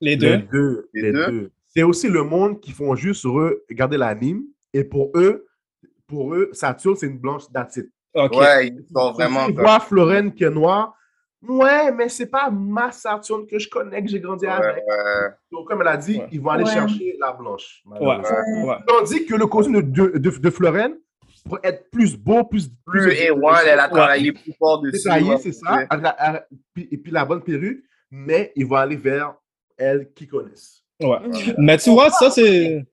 Les Les deux. Les deux? deux. C'est aussi le monde qui font juste regarder l'anime, et pour eux, pour eux, Saturne, c'est une blanche d'attitude. Ok. Ouais, ils sont vraiment. Florène qui est noire. Ouais, mais c'est pas ma Saturne que je connais, que j'ai grandi Ouais, avec. ouais. Donc, comme elle a dit, Ouais. ils vont aller Ouais. chercher la blanche. Ouais. malheureusement. Ouais. Tandis que le costume de, de, de Florène, pour être plus beau, plus. Plus A1, elle a travaillé plus fort dessus. Détaillé, c'est ça. avec la- avec- puis- et puis la bonne perruque, mais ils vont aller vers elle qui connaissent. Ouais. Mais tu vois, ça, c'est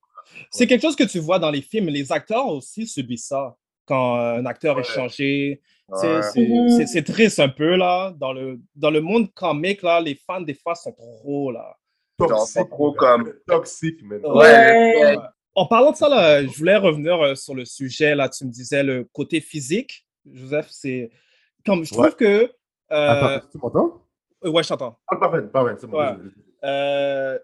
c'est quelque chose que tu vois dans les films. Les acteurs aussi subissent ça. Quand euh, un acteur est changé, c'est- Ouais. c'est c'est- c'est triste un peu, là. Dans le, dans le monde comique, là, les fans, des fois, sont trop, là. Toxique. trop man. comme- Toxique, man. Ouais. En parlant de ça, là, je voulais revenir euh, sur le sujet. Là, tu me disais le côté physique. Joseph, c'est comme je trouve Ouais. que. euh, Attends, tu m'entends? ouais, je t'entends. Ah, parfait, parfait, c'est bon. Ouais. Euh,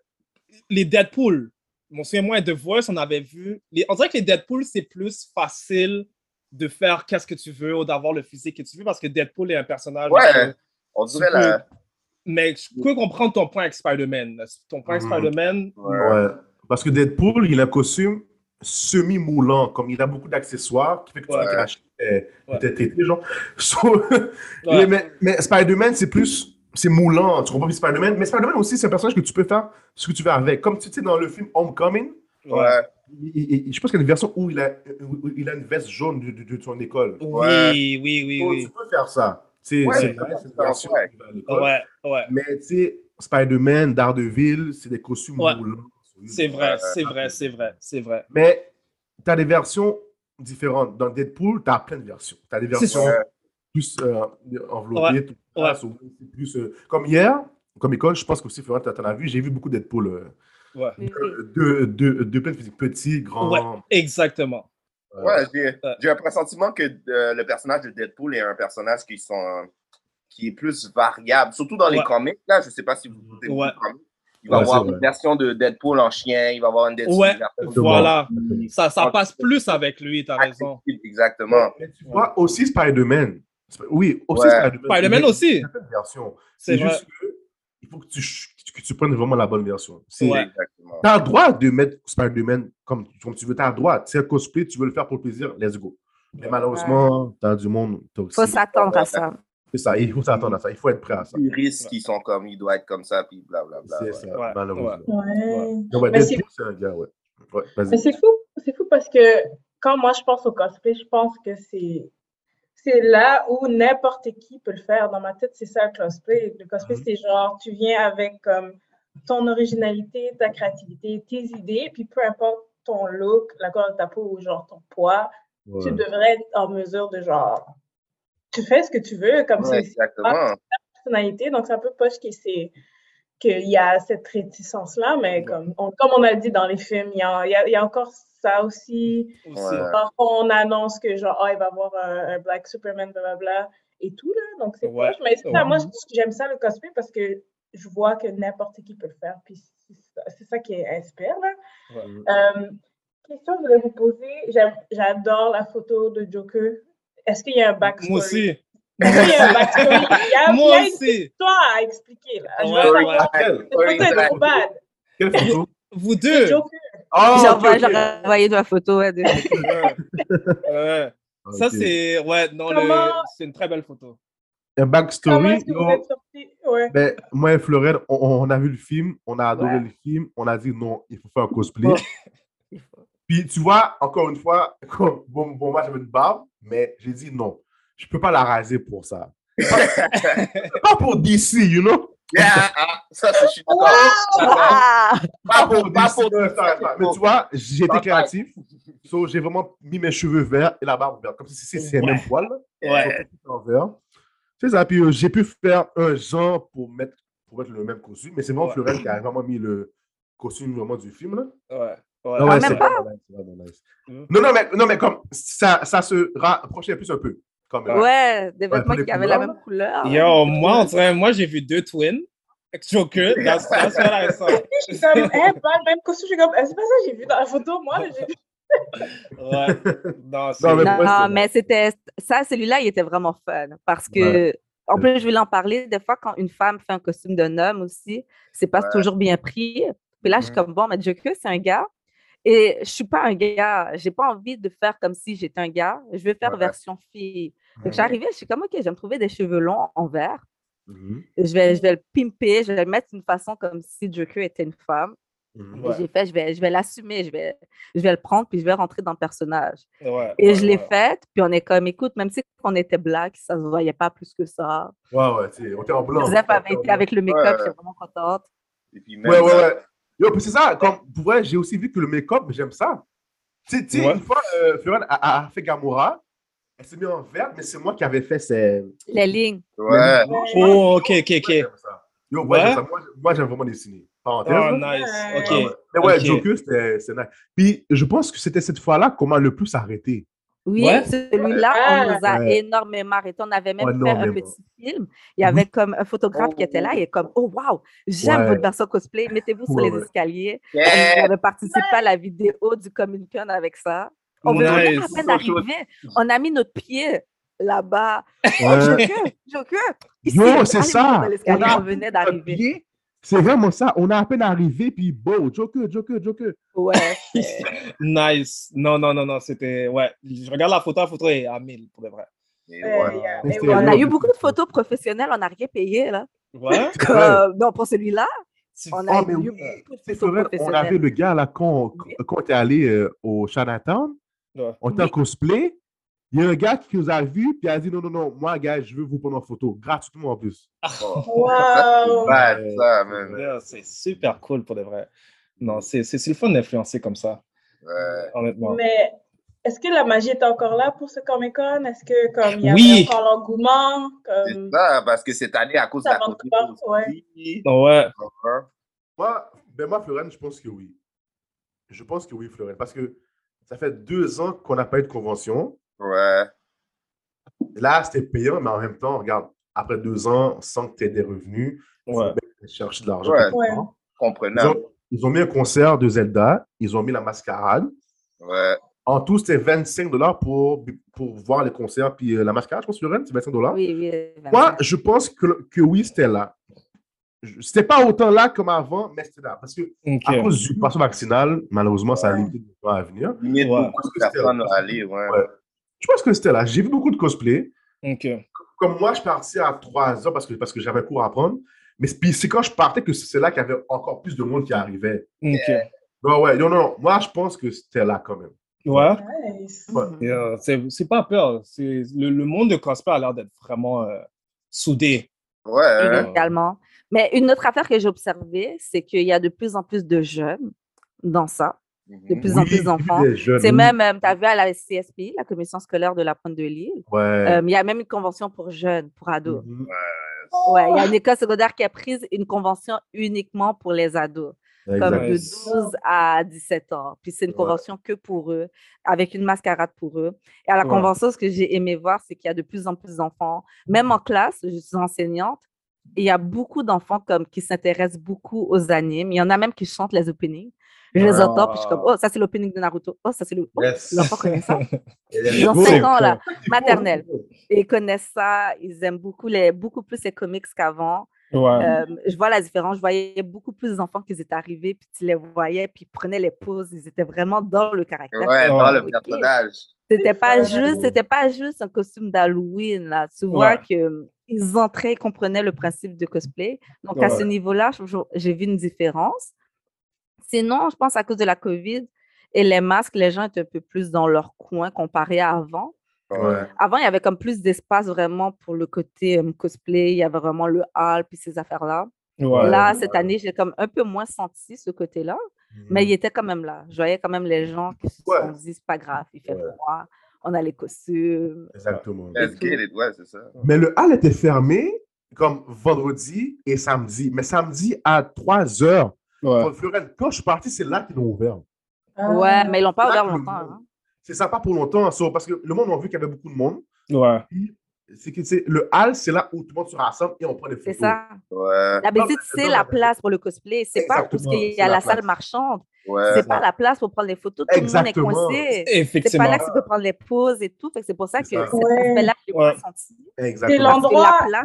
les Deadpool. Mon souviens-moi, The Voice, on avait vu. Les, on dirait que les Deadpool, c'est plus facile de faire qu'est-ce que tu veux ou d'avoir le physique que tu veux parce que Deadpool est un personnage. Ouais, que on dirait la. Mais je peux comprendre ton point avec Spider-Man. Ton point avec Mhm. Spider-Man, Ouais. Parce que Deadpool, il a un costume semi-moulant, comme il a beaucoup d'accessoires, qui fait que tu Ouais. peux cracher euh, Ouais. peut-être été, genre. So, Ouais. mais mais Spider-Man, c'est plus. C'est moulant, tu comprends? Spider-Man. Mais Spider-Man aussi, c'est un personnage que tu peux faire ce que tu veux avec. Comme tu sais, dans le film Homecoming, Ouais. il- il- il- je pense qu'il y a une version où il a, où il a une veste jaune de, de- de son école. Ouais. Oui, oui, oui. Tu peux faire ça. Sais, Ouais, c'est c'est une version ouais. Ouais, ouais. Mais tu sais, Spider-Man, Daredevil, c'est des costumes Ouais. moulants. C'est vrai, c'est vrai, c'est vrai, c'est vrai. Mais tu as des versions différentes. Dans Deadpool, tu as plein de versions. Tu as des C'est versions. Plus euh, enveloppé, Ouais, tout c'est plus, euh, comme hier, comme école, je pense qu'aussi, Florent, tu as vu, j'ai vu beaucoup Deadpool. Euh, Ouais. deux, deux, deux pleins de physique, petits, grands. Ouais, exactement. Ouais, j'ai j'ai un pressentiment que euh, le personnage de Deadpool est un personnage qui, sont, qui est plus variable, surtout dans les comics. Là, je sais pas si vous Ouais. de comics. Il va y Ouais, avoir une vrai. version de Deadpool en chien, il va y avoir une Deadpool Ouais, voilà. Ça, ça passe plus avec lui, t'as raison. Exactement. Mais tu vois, aussi Spider-Man. Oui, aussi Ouais. Spider-Man. Spider-Man Mais aussi. C'est juste que il faut que tu, que tu prennes vraiment la bonne version. C'est- Ouais. Exactement. Tu as le droit de mettre Spider-Man comme, comme tu veux. Tu as le droit. C'est un cosplay, tu veux le faire pour le plaisir, let's go. Mais malheureusement, tu as du monde toxique. Faut s'attendre à ça. C'est ça, il faut s'attendre à ça. Il faut être prêt à ça. Les risques qui sont comme, il doit être comme ça, puis blablabla. C'est ouais. ça, malheureusement. Ouais. Donc, ouais, Mais c'est- Deadpool, c'est un gars, ouais. Ouais, vas-y. Mais c'est fou, c'est fou parce que quand moi je pense au cosplay, je pense que c'est c'est là où n'importe qui peut le faire. Dans ma tête, c'est ça le cosplay. Le cosplay, Mhm. c'est genre, tu viens avec comme ton originalité, ta créativité, tes idées, puis peu importe ton look, la couleur de ta peau ou genre ton poids, tu devrais être en mesure de genre, tu fais ce que tu veux, comme Ouais, c'est ta personnalité. Donc c'est un peu poche qu'il c'est- qu'il y a cette réticence-là, mais comme on, comme on a dit dans les films, il y a, il y a- il y a encore ça aussi. Ouais. Parfois, on annonce que genre, ah, il va y avoir un, un Black Superman, blablabla, et tout, là. Donc, c'est Ouais. Mais c'est ça, Ouais. moi, j'aime ça, le cosplay, parce que je vois que n'importe qui peut le faire. Puis c'est ça, c'est ça qui inspire, là. Euh, question que je voulais vous poser. J'adore la photo de Joker. Est-ce qu'il y a un backstory? Moi aussi. Est-ce qu'il y a un backstory? Il y a, Moi il y a une aussi. petite histoire à expliquer, là. Ouais, ouais. Cette photo est trop bad. Quelle photo? Vous De deux. Joker. J'ai ok, envoyé, ok. j'aurais envoyé de la photo. ouais, de- Ouais. Ça, c'est. Ouais, non, le- c'est une très belle photo. Un backstory. Ouais. Ben, moi et Florette, on, on a vu le film, on a adoré Ouais. le film, on a dit non, il faut faire un cosplay. Puis tu vois, encore une fois, bon, bon moi j'avais une barbe, mais j'ai dit non, je peux pas la raser pour ça. pas pour DC, you know? Yeah, ah, ça, c'est- je suis d'accord. Ah! Pas pour Pas pour non. Mais tu vois, j'ai été Pas créatif, so, j'ai vraiment mis mes cheveux verts et la barbe verte, comme si c'est c'est le même poil. là. Ouais. En vert. C'est ça, puis euh, j'ai pu faire un genre pour mettre, pour mettre le même costume, mais c'est vraiment Ouais. Florette qui a vraiment mis le costume vraiment du film. Là. Ouais. Ouais. Ah ouais, Ah, c'est même pas? nice, nice. Mm. Non, non, mais, non, mais comme ça, ça se rapprochait plus un peu. Ouais, des vêtements qui avaient la même couleur. Yo, moi, on dirait, moi, j'ai vu deux twins. Joker, that's, that's what I saw. Je suis comme, pas le même costume. Je suis comme, c'est pas ça que j'ai vu dans la photo, moi. là, j'ai vu. Ouais. Non, c'est. Non, mais Non, mais c'était ça, celui-là, il était vraiment fun parce que, en plus, je voulais en parler. Des fois, quand une femme fait un costume d'un homme aussi, c'est pas Ouais. toujours bien pris. Puis là, je suis comme, bon, mais Joker, c'est un gars. Et je suis pas un gars. J'ai pas envie de faire comme si j'étais un gars. Je veux faire Ouais. version fille. Donc, j'arrivais, je suis comme, OK, je vais me trouver des cheveux longs en vert. Mhm. Je vais, je vais le pimper, je vais le mettre d'une façon comme si Joker était une femme. Ouais. J'ai fait, je vais, je vais l'assumer, je vais, je vais le prendre, puis je vais rentrer dans le personnage. Ouais, Et ouais, je l'ai ouais. faite, puis on est comme, écoute, même si on était black, ça se voyait pas plus que ça. Ouais, ouais, on était en blanc. Joseph avait été avec le make-up, Ouais. j'étais vraiment contente. Et puis même Ouais, ouais. Yo, puis c'est ça, comme, pour vrai, j'ai aussi vu que le make-up, j'aime ça. Tu sais- Ouais. une fois, euh, Florent a, a fait Gamora, elle s'est mise en vert, mais c'est moi qui avais fait ses. Les lignes. Ouais. Oh, ok, ok, ok. Yo, moi, Ouais? j'aime ça. Moi, moi, j'aime vraiment dessiner. Parenthèse. Oh, nice. Ouais. Ok. Ouais, ouais. Mais ouais, Ok. Joker, c'est nice. Puis je pense que c'était cette fois-là qu'on m'a le plus arrêté. Oui, Ouais. celui-là, on nous a Ouais. énormément arrêtés. On avait même fait un petit film. Il y avait comme un photographe qui était là, il est comme, oh wow, j'aime Ouais. votre version cosplay, mettez-vous sur Ouais, les escaliers. On Yeah. avait participé à la vidéo du Comic Con avec ça. On venait à Nice. peine d'arriver, on a mis notre pied là-bas. Oh, Ouais. Joker, Joker! Ici, Yo, allez c'est ça. On on venait d'arriver. C'est vraiment ça. On a à peine arrivé, puis bon, Joker, Joker, Joker. Ouais. Nice. Non, non, non, non, c'était. Ouais. Je regarde la photo, la photo est à 1000 pour de vrai. Et Ouais, yeah. On a eu beaucoup de photos professionnelles, on n'a rien payé, là. Ouais? Comme- non, pour celui-là, on a Ah, eu oui, beaucoup de photos vrai, on avait le gars là quand, quand on était allé euh, au Chinatown, en Oui. cosplay. Il y a un gars qui nous a vus, puis a dit non, non, non, moi, gars, je veux vous prendre en photo, gratuitement en plus. Wow! Ça, man. Yeah, c'est super cool pour de vrai. Non, c'est c'est c'est le fun d'influencer comme ça, Ouais. honnêtement. Mais est-ce que la magie est encore là pour ce Comic-Con? Est-ce que comme il y avait Oui. encore l'engouement? C'est Comme... ça, parce que cette année, à cause de Ça la manque COVID ouais. Ouais. Moi, ben moi, Florent, je pense que oui. Je pense que oui, Florent, parce que ça fait deux ans qu'on n'a pas eu de convention. Ouais. Là, c'était payant, mais en même temps, regarde, après deux ans, sans que tu aies des revenus, tu Ouais. chercher de l'argent. Ouais. Ils Comprenable. ont, ils ont mis un concert de Zelda, ils ont mis la mascarade. Ouais. En tout, c'était 25 dollars pour, pour voir les concerts. Puis euh, la mascarade, je pense, Florent, c'est 25 dollars. Oui, oui. Moi, je pense que, que oui, c'était là. C'était pas autant là comme avant, mais c'était là. Parce que à cause du passeport vaccinal, malheureusement, ça a limité le temps à venir. Limite, Ouais. beaucoup de personnes à aller, ouais. Ouais. Je pense que c'était là. J'ai vu beaucoup de cosplay. Comme moi, je partais à 3 heures parce que, parce que j'avais cours à prendre. Mais c'est quand je partais que c'est là qu'il y avait encore plus de monde qui arrivait. Ok. Non, ouais, non, non. Moi, je pense que c'était là quand même. Ouais. Nice. Ouais. Yeah, c'est c'est pas peur. Le, le monde de cosplay a l'air d'être vraiment euh, soudé. Ouais. Également. Mais une autre affaire que j'ai observée, c'est qu'il y a de plus en plus de jeunes dans ça, de Mhm. plus en plus d'enfants. C'est même, euh, tu as vu à la CSP, la commission scolaire de la Pointe de l'Île, Ouais. euh, il y a même une convention pour jeunes, pour ados. Mhm. Ouais, il y a une école secondaire qui a pris une convention uniquement pour les ados, comme de Exact. 12 à 17 ans. Puis c'est une Ouais. convention que pour eux, avec une mascarade pour eux. Et à la Ouais. convention, ce que j'ai aimé voir, c'est qu'il y a de plus en plus d'enfants, même en classe, je suis enseignante, et il y a beaucoup d'enfants comme qui s'intéressent beaucoup aux animes. Il y en a même qui chantent les openings. Je les entends, puis je suis comme, oh, ça c'est l'opening de Naruto. Oh, ça c'est le. Oh, Yes. l'enfant connaît ça. Ils ont go. 5 ans, là, maternelle. Et ils connaissent ça, ils aiment beaucoup, les, beaucoup plus les comics qu'avant. Ouais. Euh, je vois la différence. Je voyais beaucoup plus d'enfants qui étaient arrivés, puis tu les voyais, puis ils prenaient les poses. Ils étaient vraiment dans le caractère. Ouais, dans le personnage. C'était pas juste, c'était pas juste un costume d'Halloween là. Tu vois Ouais. que ils entraient, ils comprenaient le principe de cosplay. Donc à ce niveau-là, j'ai vu une différence. Sinon, je pense à cause de la COVID et les masques, les gens étaient un peu plus dans leur coin comparé à avant. Ouais. Avant, il y avait comme plus d'espace vraiment pour le côté cosplay. Il y avait vraiment le hall puis ces affaires-là. Ouais. Là, cette année, j'ai comme un peu moins senti ce côté-là, mais il était quand même là. Je voyais quand même les gens qui se Ouais. sont dit, c'est pas grave, il fait Ouais. froid, on a les costumes. Exactement. Let's get it, ouais, c'est ça. Mais le hall était fermé comme vendredi et samedi. Mais samedi à 3 heures. Ouais. Quand je suis parti, c'est là qu'ils l'ont ouvert. Ah. Ouais, mais ils l'ont pas ouvert longtemps. hein. C'est ça, pas pour longtemps. so, parce que le monde a vu qu'il y avait beaucoup de monde. Ouais. C'est que c'est le hall, c'est là où tout le monde se rassemble et on prend des C'est photos. ça. Ouais. D'habitude, c'est dans la la- place pour le cosplay. C'est pas parce qu'il y c'est a la la salle place. marchande. Ouais. C'est pas la place pour prendre les photos. Tout le monde est coincé. C'est pas là que tu peux prendre les poses et tout. C'est pour ça que C'est cet Ouais. aspect-là, je l'ai pas senti. C'est l'endroit- la.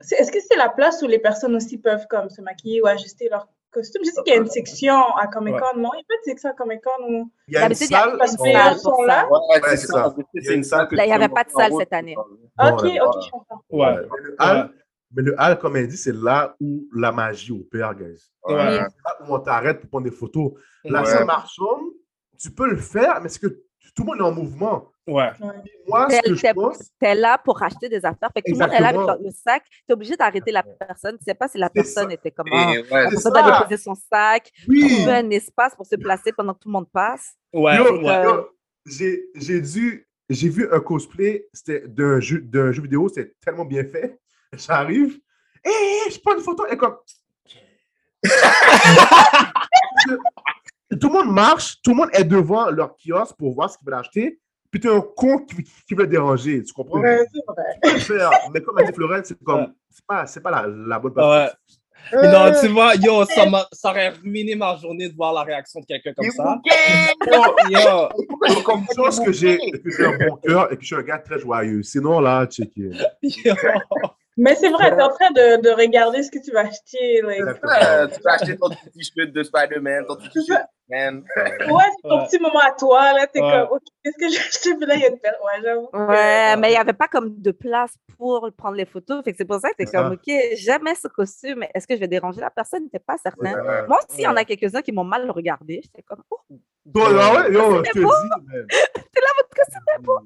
C'est- Est-ce que c'est la place où les personnes aussi peuvent comme se maquiller ou ajuster leur costume? Je sais qu'il y a une section à Comic Con, non? Il y a pas de section à Comic Con où Il y a une salle. une parce que salle les pour gens sont ça. là? Ouais, Ouais, c'est ça. Il y a une salle que Là, il y tout le avait pas de salle cette année. Ok, ok, je comprends. Ouais. Mais le hall, mais le hall, comme elle dit, c'est là où la magie opère, guys. Ouais. C'est là où on t'arrête pour prendre des photos. La Ouais. salle marchande, tu peux le faire, mais c'est que tout le monde est en mouvement. Ouais. Moi, T'es- t'es- T'es là pour acheter des affaires. Fait que tout le monde est là avec le sac. Tu es obligé d'arrêter la personne. Tu sais pas si la C'est personne ça. était comme Et ah, ouais, la personne ça. a déposé son sac. oui. Trouver un espace pour se placer pendant que tout le monde passe. Ouais. Yo, C'est ouais. que- yo, j'ai j'ai dû, j'ai vu un cosplay, c'était d'un jeu, d'un jeu vidéo, c'était tellement bien fait. J'arrive, hé, hé, je prends une photo, et comme. tout le monde marche, tout le monde est devant leur kiosque pour voir ce qu'ils veulent acheter, puis t'es un con qui, qui veut déranger, tu comprends? Ouais, c'est vrai. Tu peux le faire, mais comme a dit Florence, c'est comme, c'est pas, c'est pas la, la bonne Ouais. personne. Mais non, tu vois, yo, ça, m'a- ça aurait ruiné ma journée de voir la réaction de quelqu'un comme ça. Yo, Donc, comme chance que j'ai que j'ai un bon cœur et que je suis un gars très joyeux. Sinon, là, checker. yo. Mais c'est vrai, t'es en train de, de regarder ce que tu vas acheter. like. Ouais, tu peux acheter ton petit t-shirt de Spider-Man, ton t-shirt Man. Ouais, c'est ton Ouais. petit moment à toi, là. T'es Ouais. comme, OK, qu'est-ce que j'ai acheté? Puis là, il y a une personne. Ouais, j'avoue. que- Ouais, mais il n'y avait pas comme de place pour prendre les photos. Fait que c'est pour ça que tu C'est comme. OK, jamais ce costume. Est-ce que je vais déranger la personne? N'était pas certain. Ouais. Moi aussi, il y en a quelques-uns qui m'ont mal regardé. J'étais comme, oh, Toi, ouais, yo, je te C'est beau. dis. t'es là, votre costume est beau.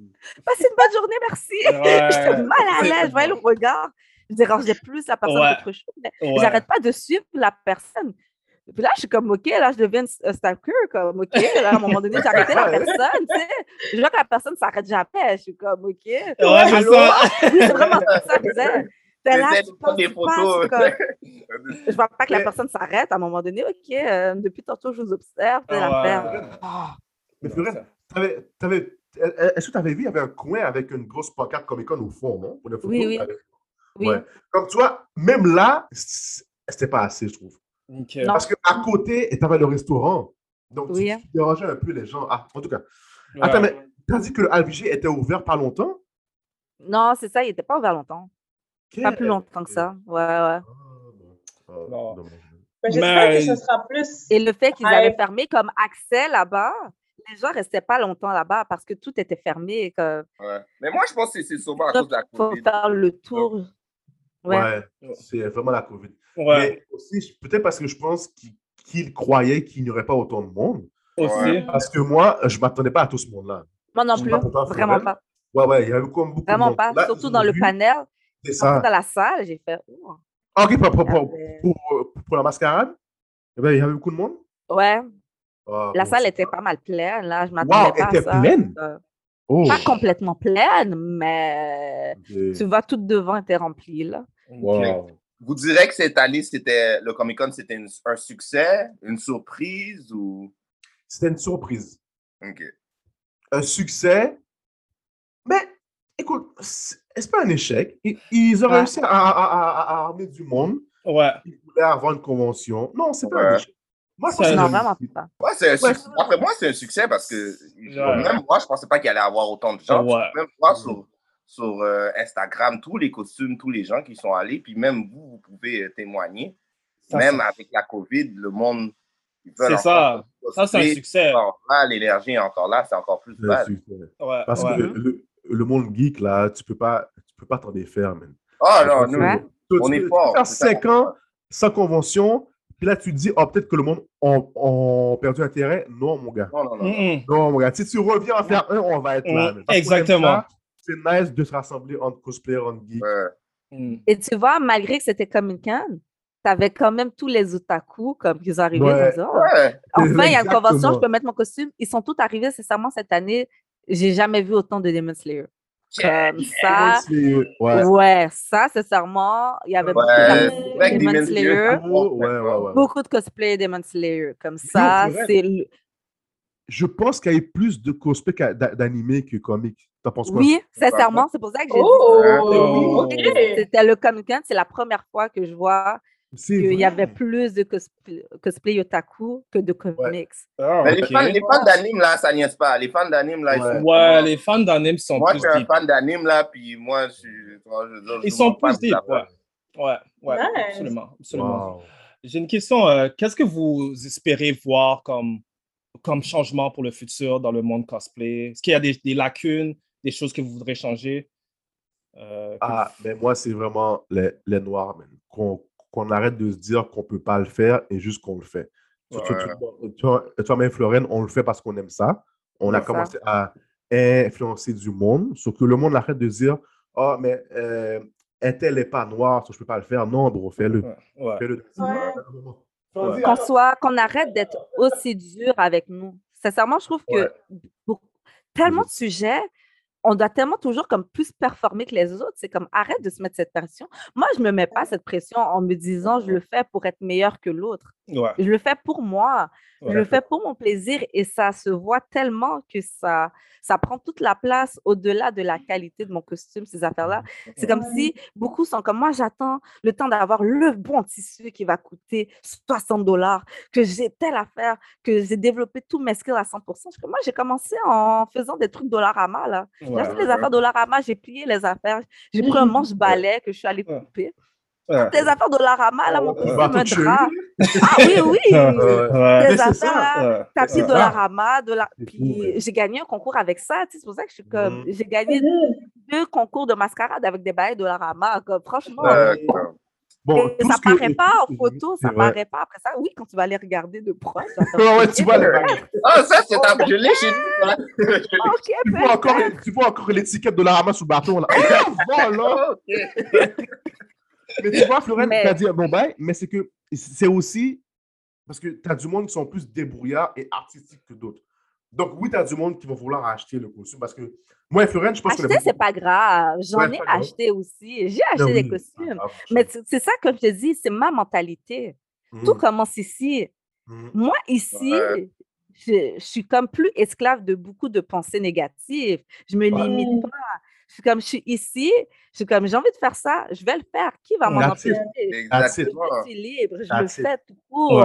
Passez une bonne journée, merci. Ouais. J'étais mal à C'est- l'aise. Je voyais le regard. Je dérangeais plus la personne Ouais. qu'autre chose. Mais Ouais. j'arrête pas de suivre la personne. Puis là, je suis comme, OK, là, je deviens un stalker, comme, OK. Là, à un moment donné, j'ai arrêté la personne, tu sais. Je vois que la personne ne s'arrête jamais. Je suis comme, OK. Ouais, c'est ça. Oui, c'est vraiment ça que je disais. T'es là, tu des passes, comme- Je vois pas que la personne s'arrête à un moment donné. OK, euh, depuis tantôt, je vous observe. telle Ah ouais. affaire. Ah. Mais Florette, t'avais- t'avais- est-ce que tu avais vu, il y avait un coin avec une grosse pancarte Comic Con au fond, non? Pour les photos, Oui, oui. avec- Oui. Ouais. Comme tu vois, même là, c'était pas assez, je trouve. Ok. Non. Parce qu'à côté, tu avais le restaurant. Donc, tu- Oui. tu, dérangeais un peu les gens. Ah, en tout cas. Ouais. Attends, mais tu as dit que le AVG était ouvert pas longtemps? Non, c'est ça, il n'était pas ouvert longtemps. Pas plus longtemps que ça. Ouais, ouais. Ah. Ben, J'espère Mais- que ce sera plus. Et le fait qu'ils Ouais. avaient fermé comme accès là-bas, les gens restaient pas longtemps là-bas parce que tout était fermé. Ouais. Mais moi, je pense que c'est sûrement à cause de la faut COVID. faire le tour. Ouais. Ouais, c'est vraiment la COVID. Ouais. Mais aussi, peut-être parce que je pense qu'ils croyaient qu'il n'y aurait pas autant de monde. Aussi. Parce que moi, je ne m'attendais pas à tout ce monde-là. Moi non Je plus, m'attendais pas à vraiment pas. Ouais, ouais, il y avait comme beaucoup de Vraiment monde. pas. Là, Surtout dans le vu, panel. C'est Quand ça. dans la salle, j'ai fait. oh. Ah, Ok, pour, pour, pour, pour- pour la mascarade, eh ben, il y avait beaucoup de monde? Ouais, Ah, la bon, salle était pas mal pleine. Là, je Wow, m'attendais pas elle était à ça. pleine? Euh, Oh, Pas complètement pleine, mais tu vois, tout devant était rempli. Là. Wow. Vous direz que cette année, c'était le Comic Con, c'était un succès, une surprise ou? C'était une surprise. Ok. Un succès. Mais, écoute, c'est pas un échec. Ils, ils ont Ouais. réussi à, à, à, à armer du monde. Ouais. Ils voulaient avoir une convention. Non, c'est pas un Ouais. échec. Moi, je pense que Non, c'est- vraiment pas. Ouais, c'est un Ouais. succès. Après moi, c'est un succès parce que Ouais. même moi, je pensais pas qu'il allait avoir autant de gens. Ouais. Même moi, sur, sur euh, Instagram, tous les costumes, tous les gens qui sont allés, puis même vous, vous pouvez euh, témoigner. Ça, même avec la COVID, le monde. C'est ça. Ça, c'est un succès. L'énergie est encore là, c'est encore plus. Ouais. Parce ouais. que le, monde geek, là, tu peux pas, tu peux pas t'en défaire, man. Oh non, Tu nous, Ouais. tu- on tu est tu fort, peux faire c'est ça. 5 ans sans convention, puis là, tu te dis, oh, peut-être que le monde a, perdu intérêt. Non, mon gars. non, non, non. Non, mon gars. Si tu reviens en faire un, on va être là. Mm, exactement. ça. C'est nice de se rassembler entre cosplayers, entre geeks. Ouais. Mm. Et tu vois, malgré que c'était Comic Con, tu avais quand même tous les otaku comme qui sont arrivés. Ouais. ils ont dit, Ouais. Enfin, il y a une convention, je peux mettre mon costume. Ils sont tous arrivés, sincèrement, cette année. J'ai jamais vu autant de Demon Slayer. Comme ça, C'est- Ouais. ouais, ça, sincèrement, il y avait beaucoup de Demon Demon Slayer, Slayer, ouais, ouais, ouais. beaucoup de cosplay Demon Slayer. Comme ça, c'est. Je pense qu'il y a eu plus de cosplay qu'à- d'a- d'animés que comics. T'en penses quoi? Oui, sincèrement, c'est pour ça que j'ai Oh, dit. ok. C'était le Comic Con, c'est la première fois que je vois qu'il y avait plus de cosplay, cosplay otaku que de comics. Ah, Mais les fans, les fans d'anime, là, ça niaise pas. Les fans d'anime, là, ils Ouais. sont. Ouais, les fans d'anime sont Moi, je plus suis un fan d'anime, là, puis moi, je je je Ils sont plus deep, ouais. Ouais, ouais, Nice. absolument, absolument. Wow. J'ai une question. euh, Qu'est-ce que vous espérez voir comme, comme changement pour le futur dans le monde cosplay? Est-ce qu'il y a des, des lacunes, des choses que vous voudrez changer? Euh, Ah, mais moi, c'est vraiment les, les noirs, man. Qu'on qu'on arrête de se dire qu'on ne peut pas le faire et juste qu'on le fait. Ouais. Toi-même, Florine, on le fait parce qu'on aime ça. On a ça. commencé à influencer du monde. Sauf que le monde arrête de se dire Ah, mais euh, un tel n'est pas noir, so je ne peux pas le faire. Non, bro, fais-le. ouais. Fais-le. Ouais. qu'on soit, qu'on arrête d'être aussi dur avec nous. Sincèrement, je trouve que Ouais. pour tellement de sujets, on doit tellement toujours comme plus performer que les autres. C'est comme arrête de se mettre cette pression. Moi, je me mets pas cette pression en me disant je le fais pour être meilleur que l'autre. Ouais. Je le fais pour moi. Je Ouais. le fais pour mon plaisir et ça se voit tellement que ça, ça prend toute la place au-delà de la qualité de mon costume, ces affaires-là. C'est comme si beaucoup sont comme moi, j'attends le temps d'avoir le bon tissu qui va coûter 60 dollars, que j'ai telle affaire, que j'ai développé tous mes skills à 100%. Je- Moi, j'ai commencé en faisant des trucs Dollarama, là. J'ai Ouais. acheté les affaires Dollarama, j'ai plié les affaires, j'ai pris un manche-balai que je suis allée couper. Ouais. Des affaires Dollarama, là, mon de chez drap. Ah oui, oui! C'est affaires, tapis. Dollarama, dollar... C'est puis j'ai gagné un concours avec ça, tu sais, c'est pour ça que je suis comme, Mhm. j'ai gagné deux concours de mascarade avec des bails Dollarama, comme franchement, Ouais, et- quoi. Bon, et ça que- paraît pas en photo, ça vrai. paraît pas après ça. Oui, quand tu vas les regarder de proche. Ouais, ouais, tu vois, les Ah, ça, c'est un. Je l'ai chez nous, tu vois encore, tu vois encore l'étiquette de la ramasse sous le bâton. Là. Ah, voilà. Mais tu vois, Florence, Mais- tu as dit un bon bail, mais c'est que c'est aussi Parce que tu as du monde qui sont plus débrouillards et artistiques que d'autres. Donc, oui, tu as du monde qui va vouloir acheter le costume parce que moi et Florence, je pense que Acheter, c'est pas grave. J'en ai grave. acheté aussi. J'ai Ben acheté des costumes. Mais c'est ça, comme je te dis, c'est ma mentalité. Tout Mhm. commence ici. Mhm. Moi, ici, Ouais. je, je suis comme plus esclave de beaucoup de pensées négatives. Je me Ouais. limite pas. Je suis comme, je suis ici, je suis comme, j'ai envie de faire ça, je vais le faire. Qui va m'en empêcher? Exactement. Je suis libre, je That's le it. fais tout court.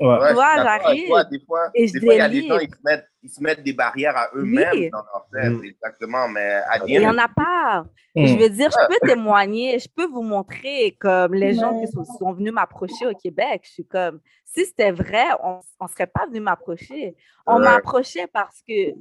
Ouais. Ouais, Tu vois, j'arrive toi. Des fois, et je des fois, il y a des gens, ils se mettent, ils se mettent des barrières à eux-mêmes Oui. dans leur tête. Mm. Exactement. Mais à Il n'y dire, en a pas. Mm. Je veux dire, je peux témoigner, je peux vous montrer comme les gens qui sont, sont venus m'approcher au Québec. Je suis comme, si c'était vrai, on ne serait pas venu m'approcher. On Ouais. m'a approché parce que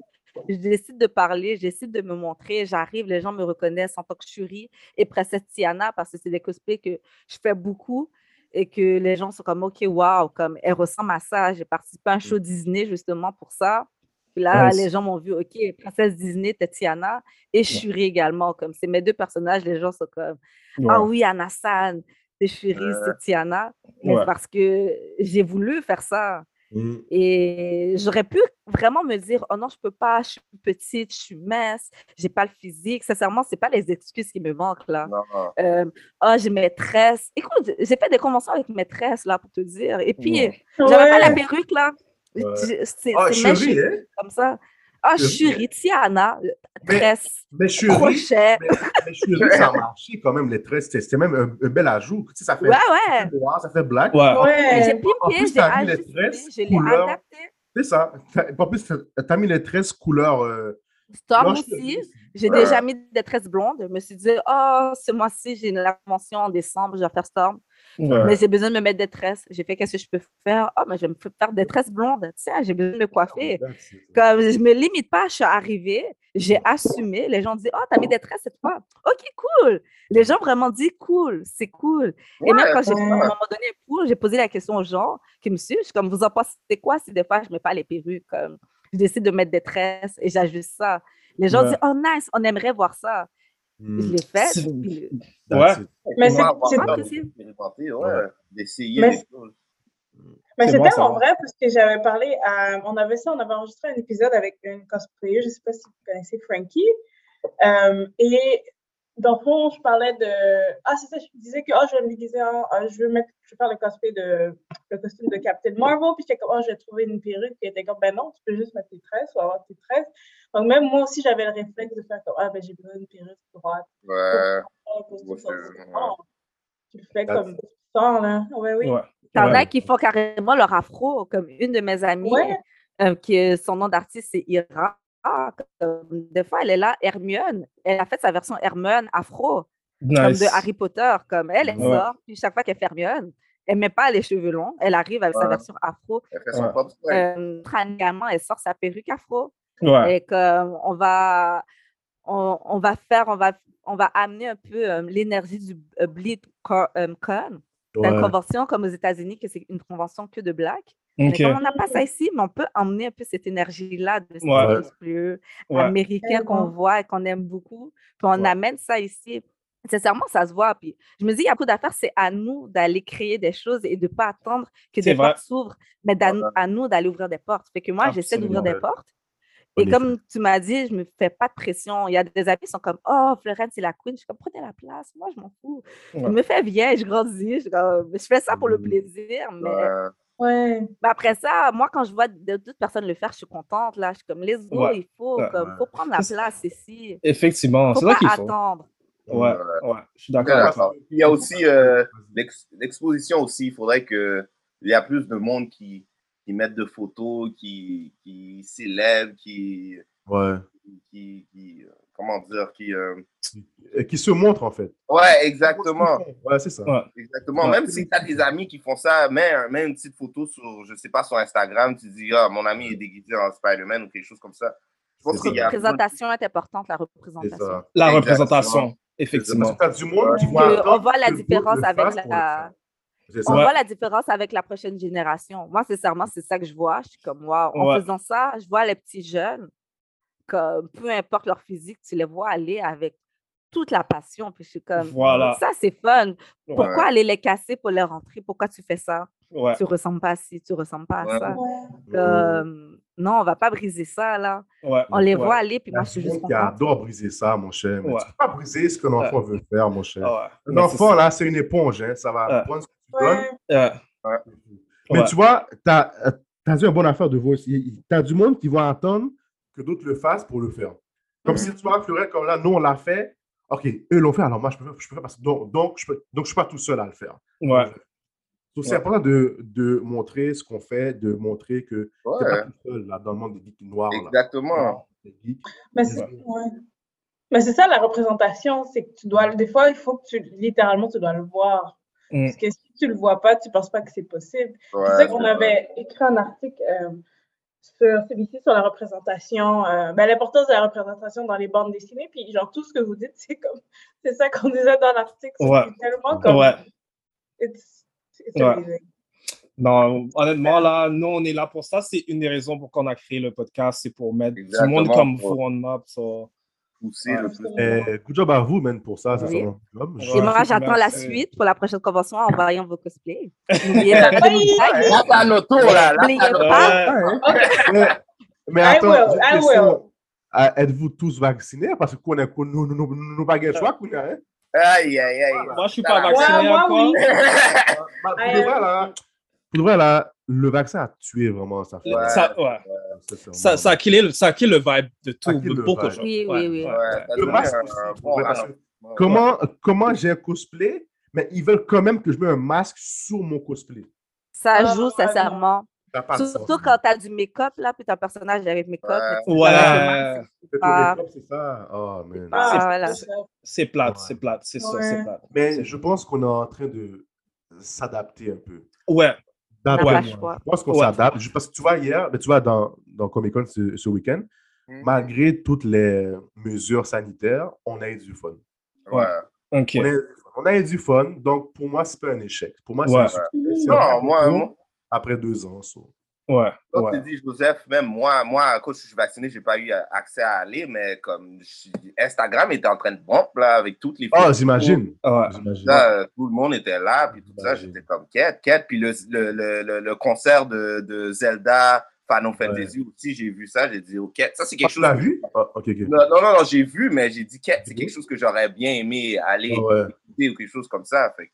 je décide de parler, je décide de me montrer, j'arrive, les gens me reconnaissent en tant que Shuri et Princesse Tiana parce que c'est des cosplays que je fais beaucoup et que les gens sont comme, OK, wow, comme elle ressemble à ça. J'ai participé à un show Disney justement pour ça. Puis là, Nice. les gens m'ont vu, OK, Princesse Disney, Tatiana et Shuri également. Comme c'est mes deux personnages, les gens sont comme, ah oui, Anasan, c'est Shuri, c'est Tiana. Mais parce que j'ai voulu faire ça. Mhm. Et j'aurais pu vraiment me dire, oh non, je peux pas, je suis petite, je suis mince, j'ai pas le physique. Sincèrement, c'est pas les excuses qui me manquent là. Euh, Ah, j'ai maîtresse. Écoute, j'ai fait des conventions avec maîtresse là pour te dire. Et puis, Ouais. j'avais pas la perruque là. Ouais. C'est cheveux hein? comme ça. Ah, Chérie, Shuri, Tiana, Mais- tresse, Mais chérie, crochet. mais, mais chérie, ça a marché quand même, les traits. C'était même un, un bel ajout. Tu sais, ça fait Ouais, ouais. noir, ça fait black. Ouais. J'ai plus, j'ai ajusté, tresses je l'ai couleur. adapté. C'est ça. En plus, t'as- mis les tresses couleur. euh, Storm blanche aussi. aussi. J'ai Ouais. déjà mis des tresses blondes. Je me suis dit, oh, ce mois-ci, j'ai une convention en décembre, je vais faire Storm. Ouais. Mais j'ai besoin de me mettre des tresses. J'ai fait, qu'est-ce que je peux faire? Oh, mais je vais me faire des tresses blondes. Tiens, j'ai besoin de me coiffer. That's it. Comme je me limite pas, je suis arrivée, j'ai assumé. Les gens disent, oh, t'as mis des tresses cette fois. OK, cool. Les gens vraiment disent, cool, c'est cool. Et même quand j'ai à un moment donné un pool, j'ai posé la question aux gens qui me suivent. Comme, vous en pensez quoi si des fois je mets pas les perruques? Comme, je décide de mettre des tresses et j'ajuste ça. Les gens Ouais. disent, oh, nice, on aimerait voir ça. Je Mm. l'ai fait. Puis le- Ouais. Mais c'est Ouais. d'essayer Mais- des choses. Mais C'est tellement vrai parce que j'avais parlé à. On avait ça, on avait enregistré un épisode avec une cosplayer, je ne sais pas si vous connaissez Frankie. Euh, et dans le fond, je parlais de. Ah, c'est ça, je disais que ah, je vais me déguiser en. ah, je, veux mettre, je veux faire le cosplay de. Le costume de Captain Marvel. Puis j'étais comme, ah, je vais trouver une perruque. Puis elle était comme, ben non, tu peux juste mettre tes tresses ou avoir tes tresses. Donc même moi aussi, j'avais le réflexe de faire comme, ah, ben j'ai besoin d'une perruque droite. Ouais. Costume Tu le fais That's comme ça, là. Ouais, oui. Ouais. T'en as qui font carrément leur afro, comme une de mes amies, Ouais. euh, qui son nom d'artiste c'est Ira. Comme, des fois, elle est là, Hermione. Elle a fait sa version Hermione afro, comme de Harry Potter. Comme elle, elle Ouais. sort, puis chaque fois qu'elle fait Hermione, elle ne met pas les cheveux longs. Elle arrive avec sa version afro. Elle fait son Ouais. propre swag. Euh, elle sort sa perruque afro. Ouais. Et comme on va, on, on va faire, on va, on va amener un peu euh, l'énergie du euh, Bleed Co- Con. C'est une Ouais. convention comme aux États-Unis, que c'est une convention que de black. Mais comme on n'a pas ça ici, mais on peut emmener un peu cette énergie-là de cosplayers Ouais. américains qu'on voit et qu'on aime beaucoup. Puis on Ouais. amène ça ici. Sincèrement, ça se voit. Puis je me dis, il y a beaucoup d'affaires, c'est à nous d'aller créer des choses et de ne pas attendre que des vrai. portes s'ouvrent, mais à nous d'aller ouvrir des portes. Fait que moi, j'essaie d'ouvrir des portes. Et effet. comme tu m'as dit, je ne me fais pas de pression. Il y a des amis qui sont comme Oh, Florence, c'est la queen. Je suis comme Prenez la place. Moi, je m'en fous. Je me fais vieille, je grandis. Je, je fais ça pour le Mhm. plaisir. Mais, Ouais. Ouais. mais après ça, moi, quand je vois d'autres personnes le faire, je suis contente. Là. Je suis comme Let's go, Ouais. il faut, Ouais. comme, faut prendre la place ici. Effectivement, c'est ça qu'il faut. attendre. Ouais, Ouais. ouais, je suis d'accord Il y a aussi euh, l'ex- l'exposition aussi. Il faudrait qu'il y a plus de monde qui, qui mettent de photos, qui, qui célèbrent, qui, Ouais. qui, qui- comment dire, qui... euh, qui se montre, en fait. Ouais, exactement. Ouais, c'est ça. Ouais. Exactement. Ouais. Même si tu as des amis qui font ça, mets, mets une petite photo sur, je sais pas, sur Instagram, tu dis, ah, mon ami est déguisé en Spider-Man ou quelque chose comme ça. Je pense y La a. représentation est importante, la représentation. La Exactement. Parce effectivement. que t'as du monde qui Ouais. voit Que attendre on voit la différence avec la. On Ouais. voit la différence avec la prochaine génération. Moi, sincèrement, c'est ça que je vois. Je suis comme, wow. En Ouais. faisant ça, je vois les petits jeunes, comme, peu importe leur physique, tu les vois aller avec toute la passion. Puis je suis comme, Voilà. ça, c'est fun. Pourquoi Ouais. aller les casser pour les rentrer? Pourquoi tu fais ça? Ouais. Tu ressembles pas à ci, tu ressembles pas à Ouais. ça. Ouais. Comme, non, on va pas briser ça, là. Ouais. On les Ouais. voit aller, puis Il y a moi, je suis juste qui adore briser ça, mon cher. Mais Ouais. tu peux pas briser ce qu'un enfant veut faire, mon cher. Ah ouais. Un Mais c'est enfant, ça. là, c'est une éponge. Hein. Ça va Ouais. prendre ce que tu donnes. Ouais. Mais Ouais. tu vois, tu as, dit une bonne affaire de voice. Tu as du monde qui va attendre que d'autres le fassent pour le faire. Comme si tu vois, Fleurette, comme là, nous, on l'a fait. OK, eux l'ont fait, alors moi, je peux faire, je peux faire parce que donc, donc, je peux, donc, je suis pas tout seul à le faire. Ouais. Donc, c'est Ouais. important de, de montrer ce qu'on fait, de montrer que tu Ouais. n'es pas tout seul là, dans le monde des geeks noirs. Exactement. Mais c'est ouais. Mais c'est ça la représentation, c'est que tu dois, des fois, il faut que tu, littéralement, tu dois le voir. Mm. Parce que si tu le vois pas, tu penses pas que c'est possible. Ouais, c'est ça qu'on avait écrit un article euh, sur celui-ci sur la représentation, euh, ben, l'importance de la représentation dans les bandes dessinées. Puis genre tout ce que vous dites, c'est comme, c'est ça qu'on disait dans l'article. c'est Ouais. tellement comme, it's Ouais. Non, honnêtement, là, nous, on est là pour ça. C'est une des raisons pour qu'on a créé le podcast. C'est pour mettre du Exactement, monde comme vous en map. so- Pousser le plus. Eh, good job à vous, man, pour ça. C'est Oui. ça job. Et moi, j'attends la suite pour la prochaine convention en voyant vos cosplays. N'oubliez pas de nous taguer. Là, t'as notre tour, là. Mais, I attends, will, I. Ah, Êtes-vous tous vaccinés? Parce qu'on est nous, nous, nous, nous, pas de choix, hein? Aïe, aïe, aïe. Moi, je suis pas Ouais, vacciné moi, encore. oui. Bah, Pour de vrai, là, pour de vrai, là, le vaccin a tué vraiment ça. fait- Ouais. Ça, ouais. Ça, ça, a killé, le- ça a killé le vibe de tout, de le beaucoup de choses. Oui, oui, oui. ouais, Ouais, ouais. Le masque Comment, comment j'ai un cosplay, mais ils veulent quand même que je mette un masque sur mon cosplay. Ça Ah, joue, ouais, sincèrement. Surtout sens. quand t'as du make-up, là, puis ton personnage avec make-up. Tu c'est ça? Oh. Ah, C'est- voilà. c'est- C'est plate, c'est plate, c'est ça, c'est plate. Mais je pense qu'on est en train de s'adapter un peu. Ouais. Je pense qu'on s'adapte. Parce que tu vois, hier, tu vois, dans, dans Comic Con ce, ce week-end, Mhm. malgré toutes les mesures sanitaires, on a eu du fun. Ouais. ok. On a, on a eu du fun. Donc, pour moi, c'est pas un échec. Pour moi, c'est Ouais. un succès. Non, moi- Après deux ans. so. Ouais, Comme ouais. tu dis, Joseph, même moi, moi, à cause que je suis vacciné, j'ai pas eu accès à aller, mais comme je- Instagram était en train de bomber là, avec toutes les Ah, photos. j'imagine. Ouais. Tout le monde était là, puis tout ça, j'étais comme quête, quête. Puis le, le, le, le, concert de, de Zelda Final Fantasy aussi, j'ai vu ça, j'ai dit, ok, ça c'est Ah, quelque tu chose. l'as vu? Ah. Non, non, non, j'ai vu, mais j'ai dit, quête, c'est quelque chose que j'aurais bien aimé aller Ah écouter ou quelque chose comme ça. Fait que.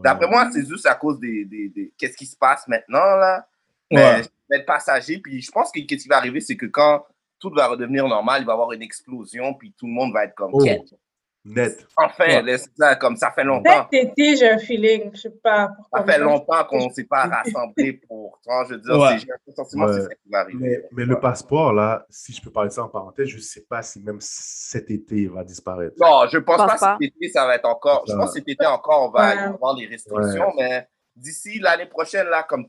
D'après moi, c'est juste à cause des, des, des- qu'est-ce qui se passe maintenant, là. Mais je vais être passager, puis je pense que qu'est-ce qui va arriver, c'est que quand tout va redevenir normal, il va y avoir une explosion, puis tout le monde va être comme Oh. Net. Enfin, Ouais. là, c'est ça, comme ça fait longtemps. Cet été, j'ai un feeling, je sais pas Ça fait longtemps qu'on ne s'est pas rassemblés pour. Je veux dire, Ouais. c'est- j'ai un sentiment que c'est Ouais. ça qui va arriver. Mais, mais le passeport, là, si je peux parler de ça en parenthèse, je ne sais pas si même cet été, il va disparaître. Non, je pense Pense pas, pas. que cet été, ça va être encore. Je pense que cet été encore, on va avoir des restrictions, mais d'ici l'année prochaine, là, comme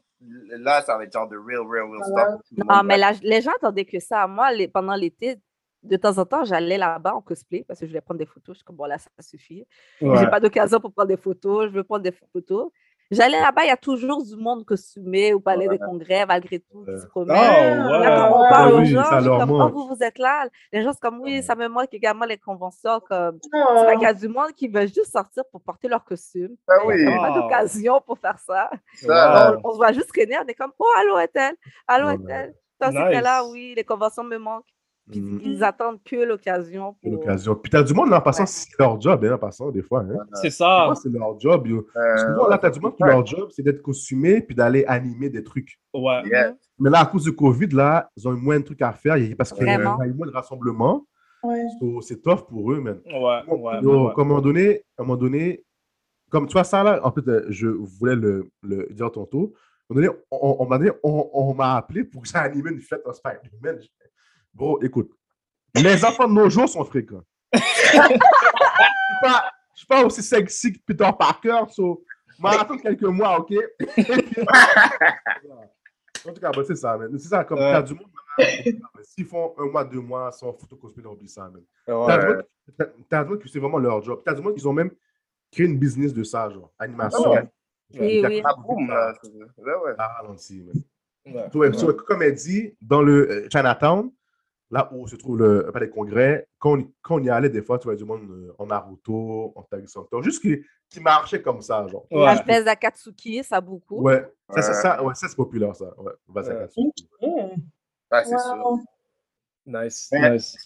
là, ça va être genre de real, real, real stuff. Non, monde mais la- les gens attendaient que ça. Moi, les- pendant l'été, de temps en temps, j'allais là-bas en cosplay parce que je voulais prendre des photos. Je suis comme, bon, là, ça suffit. Ouais. J'ai pas d'occasion pour prendre des photos. Je veux prendre des photos. J'allais là-bas, il y a toujours du monde costumé au palais des congrès, malgré tout, qui se promène. Oh, Là, quand ouais. on parle Ah aux gens, je comme, oh, vous, vous êtes là. Les gens, c'est comme, oui, ça me manque également les conventions. Comme... Oh. C'est vrai qu'il y a du monde qui veut juste sortir pour porter leur costume. Ben Il n'y a pas Wow. d'occasion pour faire ça. ça, On, on se voit juste traîner, on est comme, oh, allô, Ethel, allô. Ethel. Toi, c'était Nice. là, oui, les conventions me manquent. Puis Mhm. ils attendent que l'occasion pour. l'occasion. Puis t'as du monde là en passant, Ouais. c'est leur job, hein, en passant, des fois. Hein. C'est ça. c'est leur job. yo. euh, Souvent, là, t'as du monde qui, leur job, c'est d'être costumé puis d'aller animer des trucs. Ouais. yeah. Mais là, à cause du COVID, là, ils ont eu moins de trucs à faire parce qu'il y a eu moins de rassemblements. Ouais. So, c'est tough pour eux, man. Ouais, ouais. Yo, ouais. comme à un moment donné, à un moment donné, comme tu vois ça là, en fait, euh, je voulais le, le dire tantôt. À un moment donné, on, on on- on m'a appelé pour que j'anime une fête en Spider-Man. Bro, écoute, les enfants de nos jours sont fréquents. Je suis pas, je suis pas aussi sexy que Peter Parker, so, m'en attendre quelques mois, ok? en tout cas, bah, c'est ça, man. C'est ça, comme Ouais. t'as du monde. S'ils font un mois, deux mois sans photo cosplay, oublie ça, man. T'as du Ouais. monde- t'as- t'as du monde que c'est vraiment leur job. T'as du monde qui ont même créé une business de ça, genre, animation. Ouais. Oui, oui. Ah, ouais, man. Ouais. So, ouais, so, comme elle dit, dans le euh, Chinatown, là où se trouve le palais congrès, quand on, quand on y allait, des fois, tu vois du monde euh, en Naruto, en Tag juste qui, qui marchait comme ça, genre. La baisse d'Akatsuki, ça a beaucoup. Ouais, ça, ça, ça, ouais, ça c'est populaire, ça. Ouais. Ouais, c'est sûr. Nice, nice.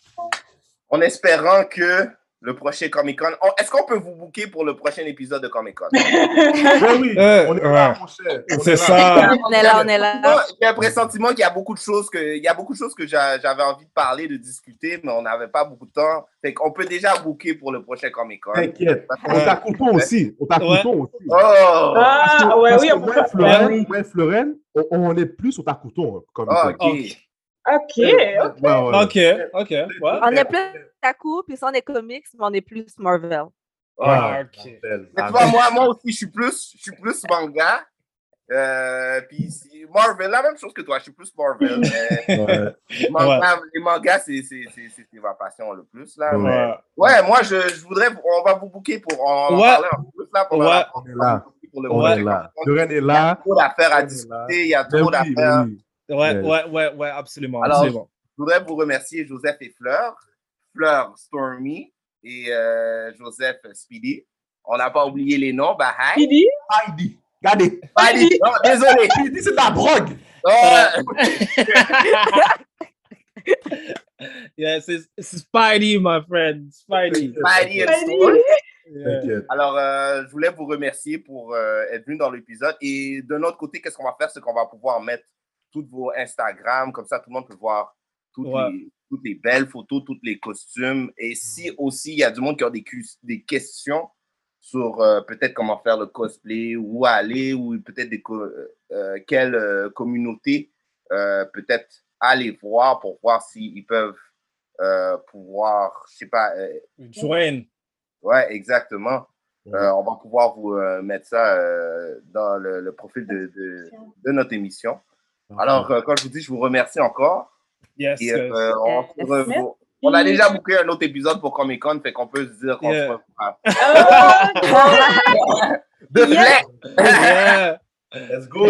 En espérant que le prochain Comic Con. Oh, Est-ce qu'on peut vous booker pour le prochain épisode de Comic Con? Ouais, oui, Euh, on est là, ouais. mon cher. On C'est est ça. On est là, on est là. J'ai un pressentiment qu'il y a beaucoup de choses que, il y a beaucoup de choses que j'a- j'avais envie de parler, de discuter, mais on n'avait pas beaucoup de temps. Fait qu'on peut déjà booker pour le prochain Comic Con. T'inquiète. On t'a couton aussi. On t'a Ouais. aussi. Oh! Ah, que- ouais, oui, on peut moi, faire- Florent, ouais, oui. moi, Florent, on, on est plus au couton. Comme Ah, ça. Ok. Ok. Ouais, ouais. Ok, ok. Ouais. On est plus Taku, puis ça, on est comics, mais on est plus Marvel. Ah, ok. Mais tu vois, moi, moi aussi, je suis plus, je suis plus manga. Euh, puis Marvel, la même chose que toi, je suis plus Marvel. mais Ouais. manga- Les mangas, c'est c'est- c'est- ma passion le plus. Là, Ouais. mais- Ouais. ouais, moi, je, je voudrais, on va vous booker pour en Ouais. parler un peu plus là. Ouais. la- On est là. pour le On est là. Florent est Il y a là. trop d'affaires à On discuter, il y a Ben trop oui, ben d'affaires. oui. Ouais, Ouais. ouais, ouais, ouais, absolument. Alors, absolument. Je voudrais vous remercier Joseph et Fleur, Fleur Stormy et euh, Joseph Speedy. On n'a pas oublié les noms, bah hi. Speedy? Heidi. Regardez. Speedy, non, désolé. Heidi, c'est de la drogue. Oh, Yes, it's, it's Spidey, my friend. Spidey. Spidey and Speedy. Storm. Yeah. Alors, euh, je voulais vous remercier pour euh, être venu dans l'épisode. Et de notre côté, qu'est-ce qu'on va faire? C'est qu'on va pouvoir mettre toutes vos Instagram, comme ça tout le monde peut voir toutes, Ouais. les, toutes les belles photos, tous les costumes. Et si aussi il y a du monde qui a des, questions sur euh, peut-être comment faire le cosplay, où aller, ou peut-être des co- euh, quelle euh, communauté euh, peut-être aller voir pour voir s'ils peuvent euh, pouvoir, je sais pas, euh, Joanne. Ouais, exactement. Euh, on va pouvoir vous euh, mettre ça euh, dans le, le profil de, de, de notre émission. Alors, euh, quand je vous dis, je vous remercie encore. Yes. Et, guys. euh, on, se Yes. re- on a déjà booké un autre épisode pour Comic Con, fait qu'on peut se dire qu'on Yeah. se revoit. Ah, De Yeah. Let's go.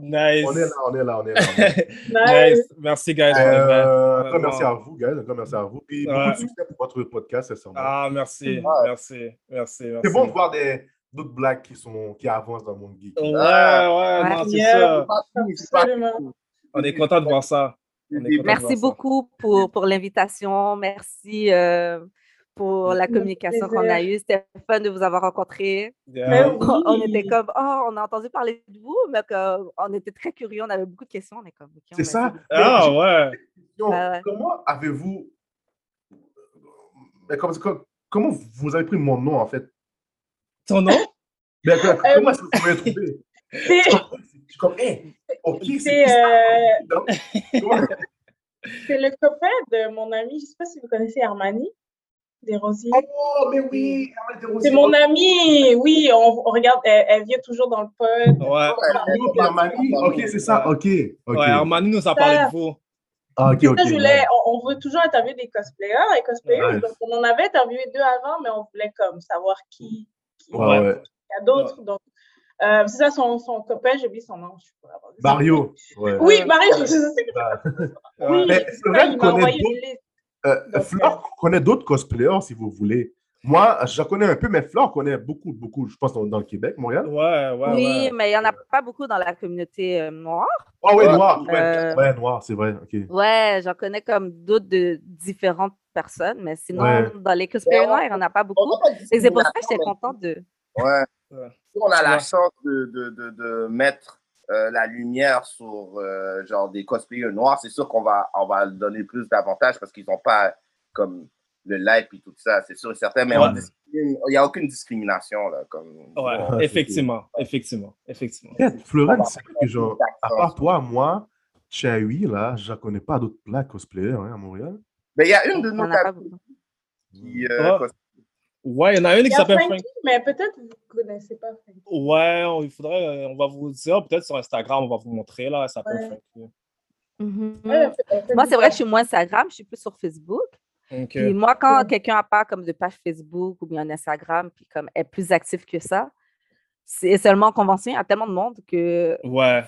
Nice. On est là, on est là, on est là. on est là. nice. nice. Merci, guys. Euh, un grand merci à vous, guys. Un grand merci à vous. Puis beaucoup Ouais. de succès pour votre podcast, sincèrement. Ah, merci. Ouais. Merci. Merci. merci. C'est bon de voir des d'autres blagues qui, sont, qui avancent dans le monde geek. Ouais, ouais, Ah. non, c'est Yeah. ça. Absolument. On est content de voir ça. Merci ça. beaucoup pour, pour l'invitation. Merci euh, pour la communication qu'on a eue. C'était fun de vous avoir rencontré. Yeah. On, était comme, oh, on a entendu parler de vous, mais on était très curieux. On avait beaucoup de questions. On est comme, C'est ça. Ah, ouais. Question, Ouais, ouais. Comment avez-vous. Comment- comment vous avez pris mon nom, en fait? Ton nom? Mais Euh, Comment est-ce que vous m'avez trouvé C'est Je comprends, Je suis comme, hey, ok, c'est c'est, qui ça? Euh, Comment- c'est le copain de mon ami, je ne sais pas si vous connaissez Armani, des Rosiers. Oh, mais oui Armel Desrosiers. C'est mon ami, oui, on, on regarde, elle, elle vient toujours dans le pod. Ouais. Puis Armani, Ok, c'est ça, ok. ok. Ouais, Armani nous a parlé de vous. Ah, ok, C'est ok. ça, je voulais, on, on veut toujours interviewer des cosplayers et cosplayers. Ouais. Donc, on en avait interviewé deux avant, mais on voulait comme savoir qui, qui Ouais, ouais. il y a d'autres. Donc, euh, c'est ça, son, son copain, j'ai oublié son nom. Je pas avoir. Mario. Ouais. Oui, Mario, je sais que Oui, Mais Florent. Euh, Donc, Flore connaît d'autres cosplayers, si vous voulez. Moi, je connais un peu, mais Flore connaît beaucoup, beaucoup, je pense, dans, dans le Québec, Montréal. Ouais, ouais, Oui, ouais. mais il n'y en a pas beaucoup dans la communauté euh, noire. Ah ouais, Ouais. noir. Ouais, Euh, ouais, noir, c'est vrai. Ok. Ouais, j'en connais comme d'autres de différentes personnes, mais sinon, Ouais. dans les cosplayers noirs, il n'y en a pas beaucoup. Et c'est pour ça que j'étais contente de. Ouais. On a la chance de, de, de, de mettre euh, la lumière sur euh, genre des cosplayers noirs, c'est sûr qu'on va, on va donner plus d'avantages parce qu'ils n'ont pas comme le light et tout ça, c'est sûr et certain, mais Ouais. il n'y a aucune discrimination. Là, comme, Ouais, effectivement, effectivement, effectivement. Va c'est que genre, à part toi, moi, Chaoui, là, je ne connais pas d'autres blagues cosplayers hein, à Montréal. Mais il y a une de nos qui euh, Ouais. cos- Ouais, il y en a une qui s'appelle Frankie, Frank. mais peut-être vous ne connaissez pas Frankie. Ouais, on, il faudrait, euh, on va vous dire, peut-être sur Instagram, on va vous montrer, là, elle s'appelle Ouais. Frankie. Mhm. Ouais, Moi, c'est vrai que je suis moins Instagram, je suis plus sur Facebook. Puis moi, quand quelqu'un n'a pas comme de page Facebook ou bien Instagram, puis comme est plus actif que ça, c'est seulement en convention, il y a tellement de monde que Ouais.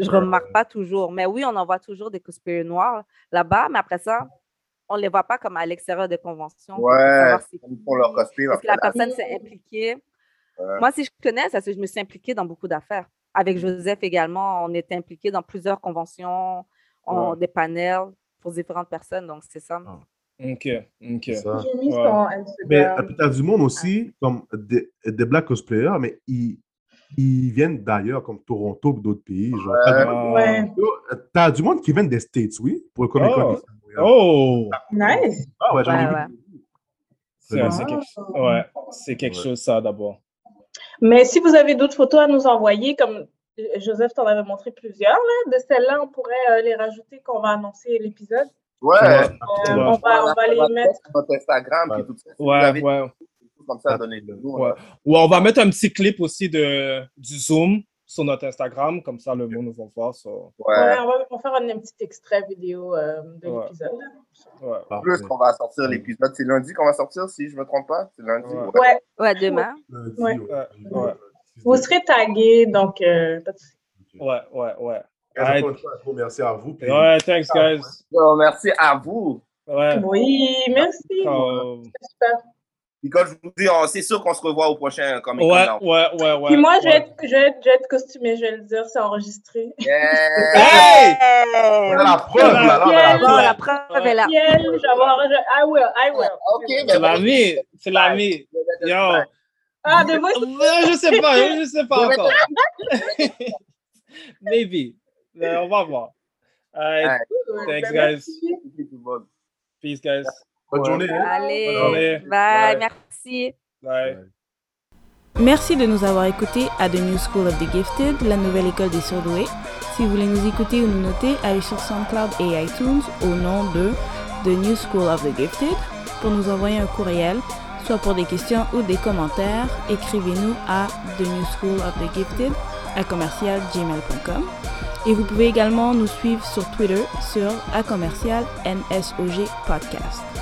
Je remarque pas toujours. Mais oui, on en voit toujours des cosplayers noirs là-bas, mais après ça, on les voit pas comme à l'extérieur des conventions. pour Ouais, font leur cosplay. Parce que la personne s'est impliquée. Ouais. Moi, si je connais, c'est parce que je me suis impliquée dans beaucoup d'affaires. Avec Joseph également, on était impliqués dans plusieurs conventions, en- Ouais. des panels pour différentes personnes. Donc, c'est ça. Ok, ok. C'est ça. J'ai mis Ouais. son Mais Instagram. puis t'as du monde aussi, comme des, des black cosplayers, mais ils, ils viennent d'ailleurs, comme Toronto ou d'autres pays. Genre, t'as, du monde- Ouais. t'as du monde qui vient des States, oui, pour le Comic Con. Oh. Oh! Nice. Ah ouais, j'en ai Ouais, vu. ouais. C'est c'est quelque, ouais, c'est quelque Ouais. chose, ça, d'abord. Mais si vous avez d'autres photos à nous envoyer, comme euh, Joseph t'en avait montré plusieurs, là, de celles-là, on pourrait euh, les rajouter quand on va annoncer l'épisode. Ouais. Euh, Ouais. on va, on va les mettre. sur notre Instagram puis tout ça. Ouais, avez ouais. comme ça, donnez-le nous. Ouais. Ou on va mettre un petit clip aussi de, du Zoom sur notre Instagram, comme ça le monde va voir. ça. Ouais, Ouais. on, va, on va faire un, un petit extrait vidéo euh, de Ouais. l'épisode. Ouais. En plus, on va sortir l'épisode. C'est lundi qu'on va sortir, si je ne me trompe pas? C'est lundi. Ouais. Ouais, Ouais, demain. Lundi, Ouais. ouais. Ouais, ouais. vous serez tagués, donc euh, pas de souci. Ouais, ouais, ouais. Merci à vous. puis- Ouais, thanks, guys. Bon, merci à vous. Ouais. Oui, merci. C'est super. Puis comme je vous dis, c'est sûr qu'on se revoit au prochain Comic Con. ouais, là. ouais, ouais, ouais. Puis moi, je vais, ouais. être, je, vais être, je vais être costumée, je vais le dire, c'est enregistré. Yeah! Hey! On a la preuve, là, là, a la preuve. la est là. ciel, je vais avoir- je- I will, I will. Ok, C'est mais l'ami, c'est l'ami. Yo. Ah, de moi, Je sais pas, je sais pas encore. Maybe. Mais on va voir. Ouais. Thanks, Ben, guys. merci. Peace, guys. Bonne journée. Allez, Bonne journée. bye, merci. Bye. Merci de nous avoir écoutés à The New School of the Gifted, la nouvelle école des surdoués. Si vous voulez nous écouter ou nous noter, allez sur SoundCloud et iTunes au nom de The New School of the Gifted. Pour nous envoyer un courriel, soit pour des questions ou des commentaires, écrivez-nous à The New School of the Gifted à commercial gmail.com. Et vous pouvez également nous suivre sur Twitter sur à commercial Podcast.